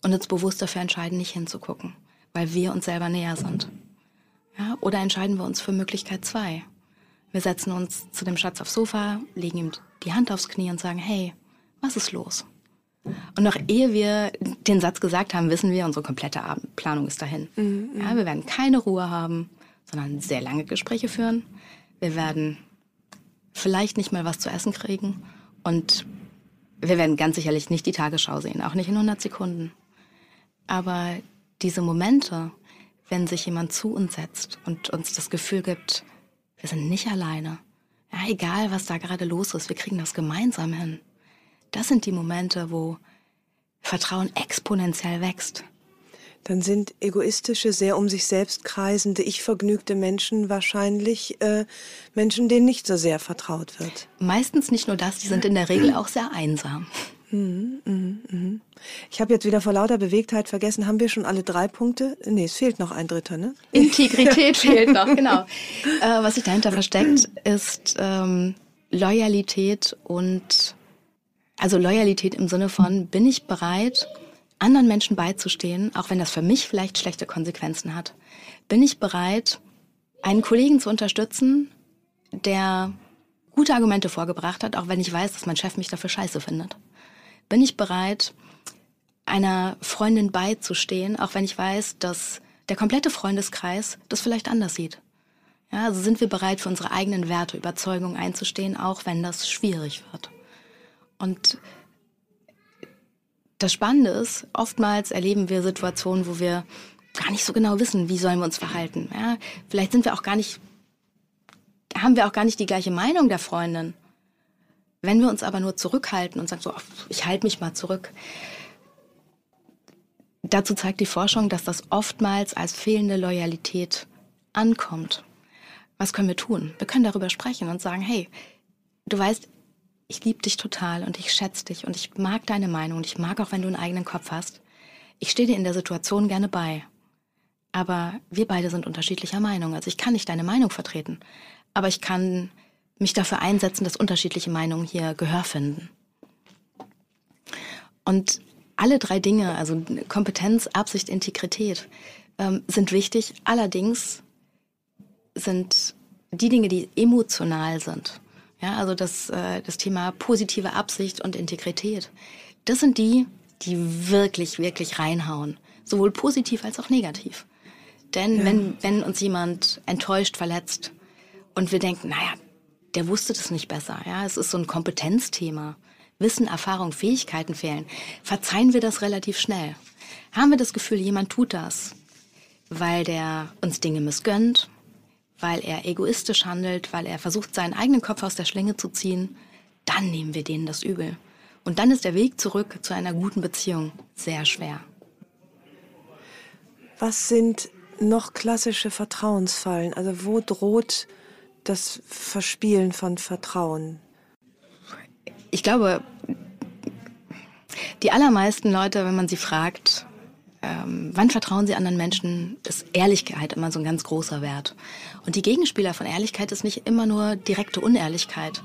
und uns bewusst dafür entscheiden, nicht hinzugucken, weil wir uns selber näher sind. Ja, oder entscheiden wir uns für Möglichkeit zwei. Wir setzen uns zu dem Schatz aufs Sofa, legen ihm die Hand aufs Knie und sagen, hey, was ist los? Und noch ehe wir den Satz gesagt haben, wissen wir, unsere komplette Abendplanung ist dahin. Mhm. Ja, wir werden keine Ruhe haben, sondern sehr lange Gespräche führen. Wir werden vielleicht nicht mal was zu essen kriegen und wir werden ganz sicherlich nicht die Tagesschau sehen, auch nicht in 100 Sekunden. Aber diese Momente, wenn sich jemand zu uns setzt und uns das Gefühl gibt, wir sind nicht alleine. Ja, egal, was da gerade los ist, wir kriegen das gemeinsam hin. Das sind die Momente, wo Vertrauen exponentiell wächst. Dann sind egoistische, sehr um sich selbst kreisende, ich vergnügte Menschen wahrscheinlich äh, Menschen, denen nicht so sehr vertraut wird. Meistens nicht nur das, die sind in der Regel auch sehr einsam. Mhm, mhm, mhm. Ich habe jetzt wieder vor lauter Bewegtheit vergessen, haben wir schon alle drei Punkte? Nee, es fehlt noch ein dritter, ne? Integrität fehlt noch, genau. Äh, was sich dahinter versteckt, ist ähm, Loyalität und also Loyalität im Sinne von, bin ich bereit, anderen Menschen beizustehen, auch wenn das für mich vielleicht schlechte Konsequenzen hat? Bin ich bereit, einen Kollegen zu unterstützen, der gute Argumente vorgebracht hat, auch wenn ich weiß, dass mein Chef mich dafür scheiße findet? Bin ich bereit, einer Freundin beizustehen, auch wenn ich weiß, dass der komplette Freundeskreis das vielleicht anders sieht? Ja, also sind wir bereit, für unsere eigenen Werte, Überzeugungen einzustehen, auch wenn das schwierig wird? Und das Spannende ist, oftmals erleben wir Situationen, wo wir gar nicht so genau wissen, wie sollen wir uns verhalten. Ja, vielleicht sind wir auch gar nicht, haben wir auch gar nicht die gleiche Meinung der Freundin. Wenn wir uns aber nur zurückhalten und sagen so, ich halte mich mal zurück. Dazu zeigt die Forschung, dass das oftmals als fehlende Loyalität ankommt. Was können wir tun? Wir können darüber sprechen und sagen, hey, du weißt, ich liebe dich total und ich schätze dich und ich mag deine Meinung und ich mag auch, wenn du einen eigenen Kopf hast. Ich stehe dir in der Situation gerne bei. Aber wir beide sind unterschiedlicher Meinung. Also ich kann nicht deine Meinung vertreten. Aber ich kann mich dafür einsetzen, dass unterschiedliche Meinungen hier Gehör finden. Und alle drei Dinge, also Kompetenz, Absicht, Integrität, ähm, sind wichtig. Allerdings sind die Dinge, die emotional sind, ja, also das, äh, das Thema positive Absicht und Integrität. Das sind die, die wirklich, wirklich reinhauen. Sowohl positiv als auch negativ. Denn ja. wenn, wenn uns jemand enttäuscht, verletzt und wir denken, naja, der wusste das nicht besser, ja, es ist so ein Kompetenzthema. Wissen, Erfahrung, Fähigkeiten fehlen, verzeihen wir das relativ schnell. Haben wir das Gefühl, jemand tut das, weil der uns Dinge missgönnt, weil er egoistisch handelt, weil er versucht, seinen eigenen Kopf aus der Schlinge zu ziehen, dann nehmen wir denen das übel. Und dann ist der Weg zurück zu einer guten Beziehung sehr schwer. Was sind noch klassische Vertrauensfallen? Also wo droht das Verspielen von Vertrauen? Ich glaube, die allermeisten Leute, wenn man sie fragt, ähm, wann vertrauen sie anderen Menschen, ist Ehrlichkeit immer so ein ganz großer Wert. Und die Gegenspieler von Ehrlichkeit ist nicht immer nur direkte Unehrlichkeit,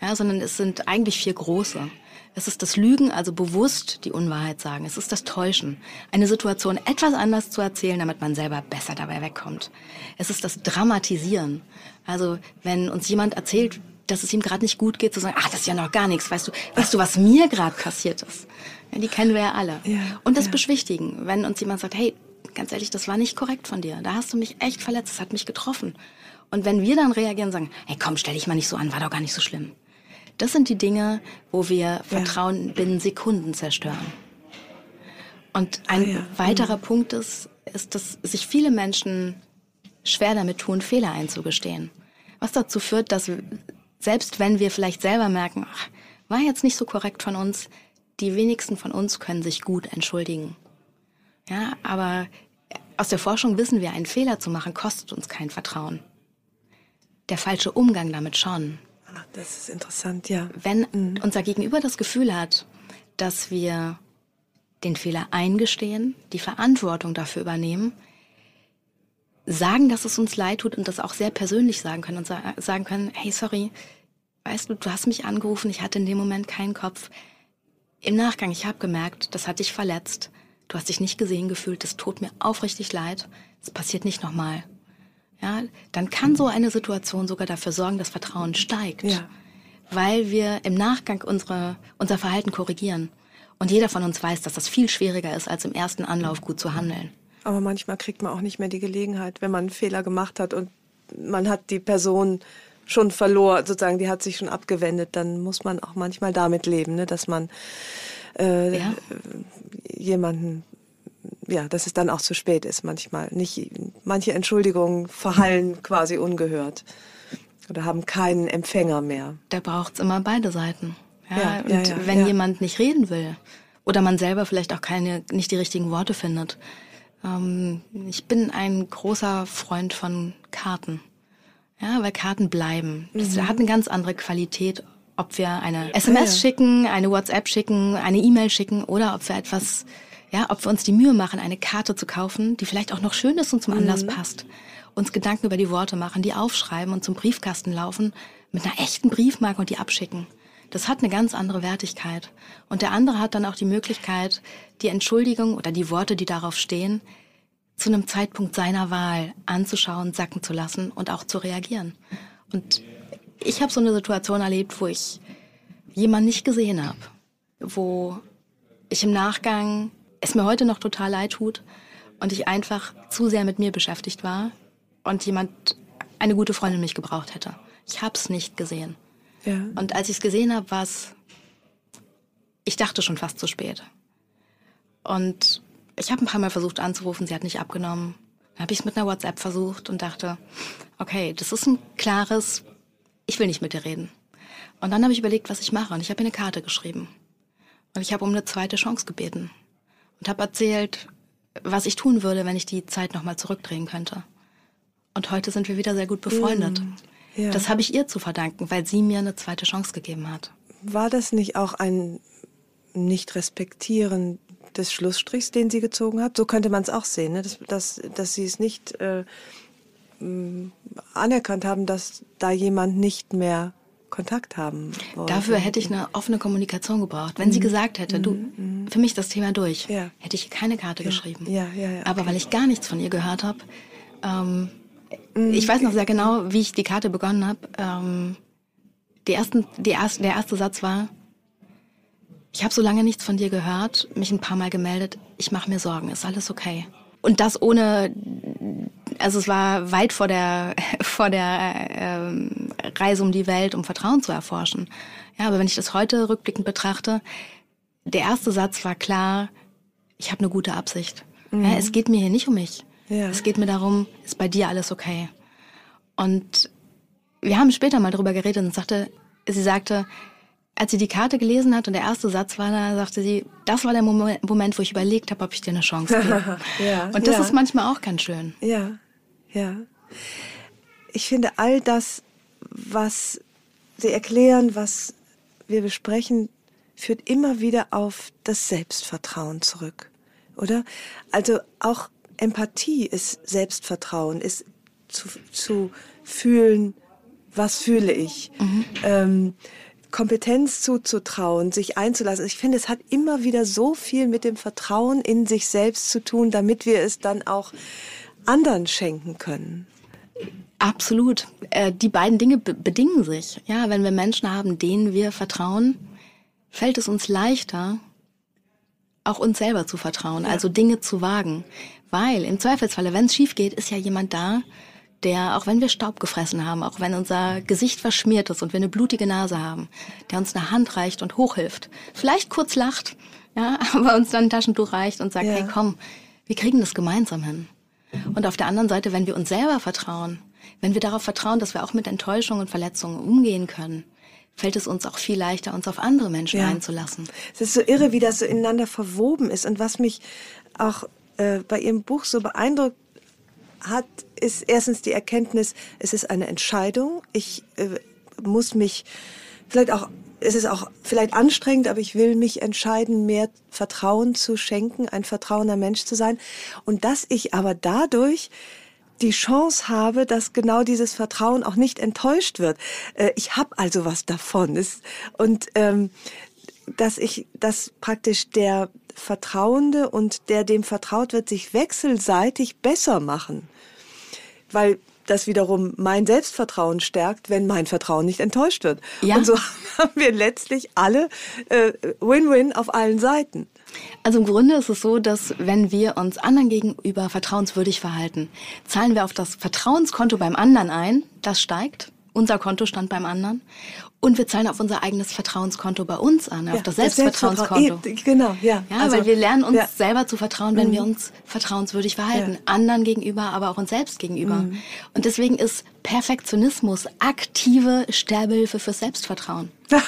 ja, sondern es sind eigentlich vier große. Es ist das Lügen, also bewusst die Unwahrheit sagen. Es ist das Täuschen, eine Situation etwas anders zu erzählen, damit man selber besser dabei wegkommt. Es ist das Dramatisieren. Also wenn uns jemand erzählt, dass es ihm gerade nicht gut geht, zu sagen, ach, das ist ja noch gar nichts, weißt du, weißt du, was mir gerade passiert ist. Ja, die kennen wir ja alle. Ja, Und das ja. beschwichtigen, wenn uns jemand sagt, hey, ganz ehrlich, das war nicht korrekt von dir. Da hast du mich echt verletzt, das hat mich getroffen. Und wenn wir dann reagieren und sagen, hey, komm, stell dich mal nicht so an, war doch gar nicht so schlimm. Das sind die Dinge, wo wir Vertrauen binnen Sekunden zerstören. Und ein ah, ja. weiterer mhm. Punkt ist, ist, dass sich viele Menschen schwer damit tun, Fehler einzugestehen. Was dazu führt, dass selbst wenn wir vielleicht selber merken, ach, war jetzt nicht so korrekt von uns, die wenigsten von uns können sich gut entschuldigen. Ja, aber aus der Forschung wissen wir, einen Fehler zu machen kostet uns kein Vertrauen. Der falsche Umgang damit schon. Ach, das ist interessant, ja. Wenn mhm. unser Gegenüber das Gefühl hat, dass wir den Fehler eingestehen, die Verantwortung dafür übernehmen, sagen, dass es uns leid tut und das auch sehr persönlich sagen können und sagen können, hey, sorry, weißt du, du hast mich angerufen, ich hatte in dem Moment keinen Kopf. Im Nachgang, ich habe gemerkt, das hat dich verletzt. Du hast dich nicht gesehen gefühlt, das tut mir aufrichtig leid. Es passiert nicht nochmal ja, dann kann so eine Situation sogar dafür sorgen, dass Vertrauen steigt. Ja. Weil wir im Nachgang unsere, unser Verhalten korrigieren. Und jeder von uns weiß, dass das viel schwieriger ist, als im ersten Anlauf gut zu handeln. Aber manchmal kriegt man auch nicht mehr die Gelegenheit, wenn man einen Fehler gemacht hat und man hat die Person schon verloren, sozusagen, die hat sich schon abgewendet, dann muss man auch manchmal damit leben, ne, dass man äh, ja. jemanden ja, dass es dann auch zu spät ist manchmal. Nicht, manche Entschuldigungen verhallen quasi ungehört oder haben keinen Empfänger mehr. Da braucht es immer beide Seiten. Ja, ja und ja, ja, wenn jemand nicht reden will oder man selber vielleicht auch keine, nicht die richtigen Worte findet. Ähm, ich bin ein großer Freund von Karten. Ja, weil Karten bleiben. Das mhm. hat eine ganz andere Qualität, ob wir eine SMS schicken, eine WhatsApp schicken, eine E-Mail schicken oder ob wir etwas ja, ob wir uns die Mühe machen, eine Karte zu kaufen, die vielleicht auch noch schön ist und zum Anlass mhm. passt. Uns Gedanken über die Worte machen, die aufschreiben und zum Briefkasten laufen, mit einer echten Briefmarke und die abschicken. Das hat eine ganz andere Wertigkeit. Und der andere hat dann auch die Möglichkeit, die Entschuldigung oder die Worte, die darauf stehen, zu einem Zeitpunkt seiner Wahl anzuschauen, sacken zu lassen und auch zu reagieren. Und ich habe so eine Situation erlebt, wo ich jemanden nicht gesehen habe, wo ich im Nachgang es mir heute noch total leid tut und ich einfach zu sehr mit mir beschäftigt war und jemand, eine gute Freundin mich gebraucht hätte. Ich habe es nicht gesehen. Ja. Und als ich es gesehen habe, war es, ich dachte schon fast zu spät. Und ich habe ein paar Mal versucht anzurufen, sie hat nicht abgenommen. Dann habe ich es mit einer WhatsApp versucht und dachte, okay, das ist ein klares, ich will nicht mit dir reden. Und dann habe ich überlegt, was ich mache. Und ich habe ihr eine Karte geschrieben. Und ich habe um eine zweite Chance gebeten und habe erzählt, was ich tun würde, wenn ich die Zeit nochmal zurückdrehen könnte. Und heute sind wir wieder sehr gut befreundet. Mm, ja. Das habe ich ihr zu verdanken, weil sie mir eine zweite Chance gegeben hat. War das nicht auch ein Nicht-Respektieren des Schlussstrichs, den sie gezogen hat? So könnte man es auch sehen, ne? dass, dass, dass sie es nicht äh, anerkannt haben, dass da jemand nicht mehr Kontakt haben wollte. Dafür hätte ich eine offene Kommunikation gebraucht. Wenn mhm. sie gesagt hätte, du, mhm. Für mich das Thema durch, ja. hätte ich keine Karte ja. geschrieben. Ja, ja, ja, Aber weil ich gar nichts von ihr gehört habe, ähm, mhm. ich weiß noch sehr genau, wie ich die Karte begonnen habe. Ähm, die ersten, die erste, der erste Satz war, ich habe so lange nichts von dir gehört, mich ein paar Mal gemeldet, ich mache mir Sorgen, ist alles okay? Und das ohne, also es war weit vor der, vor der ähm, reise um die Welt, um Vertrauen zu erforschen. Ja, aber wenn ich das heute rückblickend betrachte, der erste Satz war klar, ich habe eine gute Absicht. Mhm. Ja, es geht mir hier nicht um mich. Ja. Es geht mir darum, ist bei dir alles okay? Und wir haben später mal darüber geredet und sagte, sie sagte, als sie die Karte gelesen hat und der erste Satz war, da sagte sie, das war der Moment, wo ich überlegt habe, ob ich dir eine Chance gebe. ja, und das ja. ist manchmal auch ganz schön. Ja, ja. Ich finde all das, was Sie erklären, was wir besprechen, führt immer wieder auf das Selbstvertrauen zurück, oder? Also auch Empathie ist Selbstvertrauen, ist zu, zu fühlen, was fühle ich. Mhm. Ähm, Kompetenz zuzutrauen, sich einzulassen. Ich finde, es hat immer wieder so viel mit dem Vertrauen in sich selbst zu tun, damit wir es dann auch anderen schenken können. Absolut. Äh, die beiden Dinge bedingen sich. Ja, wenn wir Menschen haben, denen wir vertrauen, fällt es uns leichter, auch uns selber zu vertrauen, ja. also Dinge zu wagen. Weil im Zweifelsfalle, wenn es schief geht, ist ja jemand da, der, auch wenn wir Staub gefressen haben, auch wenn unser Gesicht verschmiert ist und wir eine blutige Nase haben, der uns eine Hand reicht und hochhilft. Vielleicht kurz lacht, ja, aber uns dann ein Taschentuch reicht und sagt, ja. hey komm, wir kriegen das gemeinsam hin. Und auf der anderen Seite, wenn wir uns selber vertrauen, wenn wir darauf vertrauen, dass wir auch mit Enttäuschungen und Verletzungen umgehen können, fällt es uns auch viel leichter, uns auf andere Menschen ja. einzulassen. Es ist so irre, wie das so ineinander verwoben ist. Und was mich auch äh, bei Ihrem Buch so beeindruckt hat, ist erstens die Erkenntnis, es ist eine Entscheidung. Ich äh, muss mich vielleicht auch, es ist auch vielleicht anstrengend, aber ich will mich entscheiden, mehr Vertrauen zu schenken, ein vertrauender Mensch zu sein. Und dass ich aber dadurch die Chance habe, dass genau dieses Vertrauen auch nicht enttäuscht wird. Äh, ich habe also was davon. Und ähm, dass ich, dass praktisch der Vertrauende und der dem vertraut wird, sich wechselseitig besser machen. Weil das wiederum mein Selbstvertrauen stärkt, wenn mein Vertrauen nicht enttäuscht wird. Ja. Und so haben wir letztlich alle äh, Win-Win äh, auf allen Seiten. Also im Grunde ist es so, dass wenn wir uns anderen gegenüber vertrauenswürdig verhalten, zahlen wir auf das Vertrauenskonto beim anderen ein, das steigt, unser Kontostand beim anderen. Und wir zahlen auf unser eigenes Vertrauenskonto bei uns an, ja, auf das Selbstvertrauenskonto. Genau, ja. Ja, also, weil wir lernen uns ja. selber zu vertrauen, wenn mhm. wir uns vertrauenswürdig verhalten. Ja. Anderen gegenüber, aber auch uns selbst gegenüber. Mhm. Und deswegen ist Perfektionismus aktive Sterbehilfe fürs Selbstvertrauen.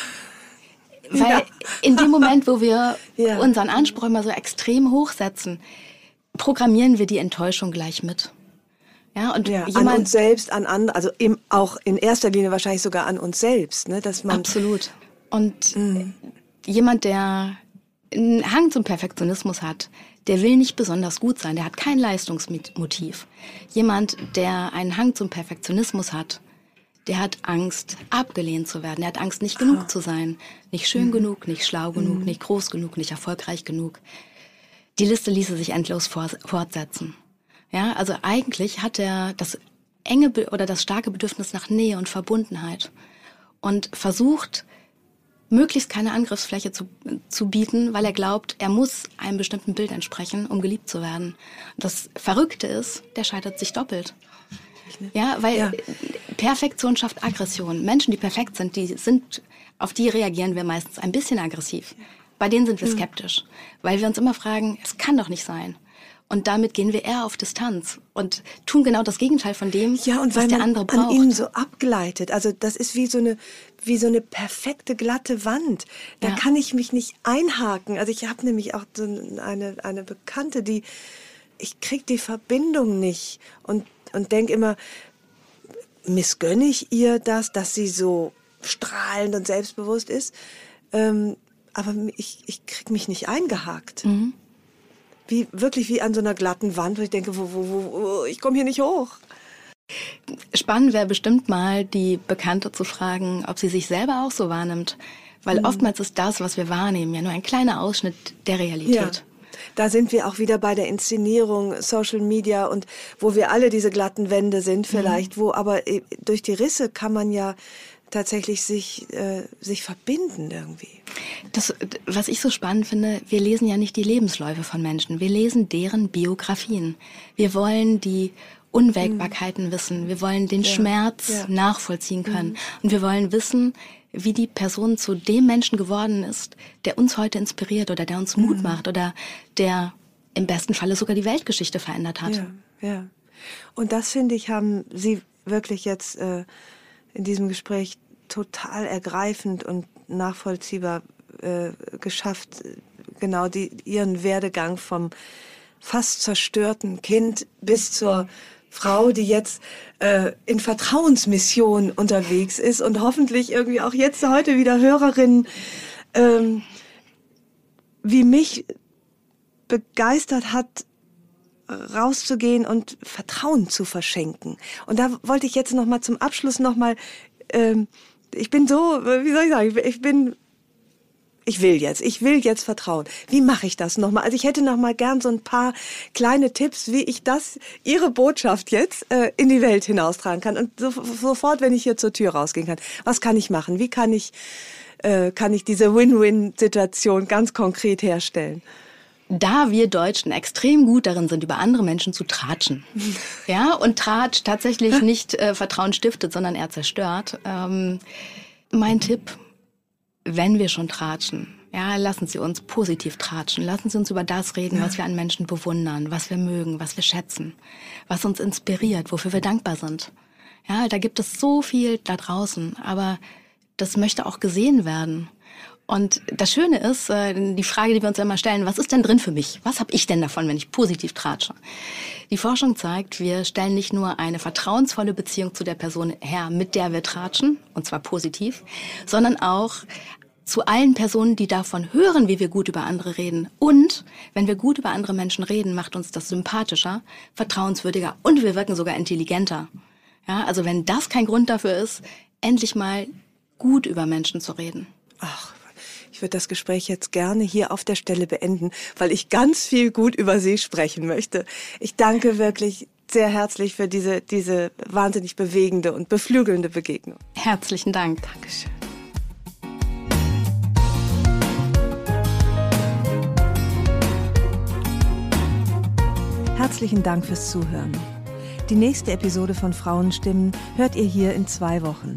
weil ja. in dem Moment, wo wir unseren Anspruch immer so extrem hochsetzen, programmieren wir die Enttäuschung gleich mit. Ja, und ja, jemand, an uns selbst, an anderen, also im, auch in erster Linie wahrscheinlich sogar an uns selbst, ne, dass man absolut. Und mh. jemand, der einen Hang zum Perfektionismus hat, der will nicht besonders gut sein, der hat kein Leistungsmotiv. Jemand, der einen Hang zum Perfektionismus hat, der hat Angst, abgelehnt zu werden. Der hat Angst, nicht genug ah. zu sein. Nicht schön mhm. genug, nicht schlau genug, mhm. nicht groß genug, nicht erfolgreich genug. Die Liste ließe sich endlos fortsetzen. Ja, also eigentlich hat er das enge oder das starke Bedürfnis nach Nähe und Verbundenheit und versucht, möglichst keine Angriffsfläche zu, zu bieten, weil er glaubt, er muss einem bestimmten Bild entsprechen, um geliebt zu werden. Das Verrückte ist, der scheitert sich doppelt. Ja, weil ja. Perfektion schafft Aggression. Menschen, die perfekt sind, die sind, auf die reagieren wir meistens ein bisschen aggressiv. Bei denen sind wir hm. skeptisch, weil wir uns immer fragen, es kann doch nicht sein. Und damit gehen wir eher auf Distanz und tun genau das Gegenteil von dem, ja, und was der andere braucht. an ihnen so abgleitet. Also das ist wie so eine wie so eine perfekte glatte Wand. Da ja. kann ich mich nicht einhaken. Also ich habe nämlich auch so eine eine Bekannte, die ich krieg die Verbindung nicht und und denk immer missgönne ich ihr das, dass sie so strahlend und selbstbewusst ist. Ähm, aber ich, ich krieg mich nicht eingehakt. Mhm wie wirklich wie an so einer glatten Wand, wo ich denke, wo, wo, wo, ich komme hier nicht hoch. Spannend wäre bestimmt mal, die Bekannte zu fragen, ob sie sich selber auch so wahrnimmt. Weil mhm. oftmals ist das, was wir wahrnehmen, ja nur ein kleiner Ausschnitt der Realität. Ja. Da sind wir auch wieder bei der Inszenierung, Social Media und wo wir alle diese glatten Wände sind vielleicht, mhm. wo aber äh, durch die Risse kann man ja tatsächlich sich, äh, sich verbinden irgendwie. Das, was ich so spannend finde, wir lesen ja nicht die Lebensläufe von Menschen, wir lesen deren Biografien. Wir wollen die Unwägbarkeiten mhm. wissen. Wir wollen den ja. Schmerz ja. nachvollziehen können. Mhm. Und wir wollen wissen, wie die Person zu dem Menschen geworden ist, der uns heute inspiriert oder der uns Mut mhm. macht oder der im besten Falle sogar die Weltgeschichte verändert hat. Ja, ja. Und das finde ich, haben Sie wirklich jetzt äh, in diesem Gespräch total ergreifend und nachvollziehbar äh, geschafft, genau die, ihren Werdegang vom fast zerstörten Kind bis zur Frau, die jetzt äh, in Vertrauensmission unterwegs ist und hoffentlich irgendwie auch jetzt heute wieder Hörerin, ähm, wie mich begeistert hat, rauszugehen und Vertrauen zu verschenken. Und da wollte ich jetzt noch mal zum Abschluss noch mal, ähm, ich bin so, wie soll ich sagen, ich bin ich will jetzt, ich will jetzt vertrauen. Wie mache ich das nochmal? Also ich hätte nochmal gern so ein paar kleine Tipps, wie ich das, Ihre Botschaft jetzt äh, in die Welt hinaustragen kann. Und so, sofort, wenn ich hier zur Tür rausgehen kann, was kann ich machen? Wie kann ich, äh, kann ich diese Win-Win-Situation ganz konkret herstellen? da wir Deutschen extrem gut darin sind, über andere Menschen zu tratschen, ja, und Tratsch tatsächlich nicht äh, Vertrauen stiftet, sondern eher zerstört. Ähm, mein Tipp, wenn wir schon tratschen, ja, lassen Sie uns positiv tratschen. Lassen Sie uns über das reden, ja. was wir an Menschen bewundern, was wir mögen, was wir schätzen, was uns inspiriert, wofür wir dankbar sind. Ja, da gibt es so viel da draußen, aber das möchte auch gesehen werden. Und das Schöne ist, äh, die Frage, die wir uns immer stellen, was ist denn drin für mich? Was habe ich denn davon, wenn ich positiv tratsche? Die Forschung zeigt, wir stellen nicht nur eine vertrauensvolle Beziehung zu der Person her, mit der wir tratschen, und zwar positiv, sondern auch zu allen Personen, die davon hören, wie wir gut über andere reden. Und wenn wir gut über andere Menschen reden, macht uns das sympathischer, vertrauenswürdiger und wir wirken sogar intelligenter. Ja, also wenn das kein Grund dafür ist, endlich mal gut über Menschen zu reden. Ach, ich würde das Gespräch jetzt gerne hier auf der Stelle beenden, weil ich ganz viel gut über Sie sprechen möchte. Ich danke wirklich sehr herzlich für diese, diese wahnsinnig bewegende und beflügelnde Begegnung. Herzlichen Dank. Dankeschön. Herzlichen Dank fürs Zuhören. Die nächste Episode von Frauenstimmen hört ihr hier in zwei Wochen.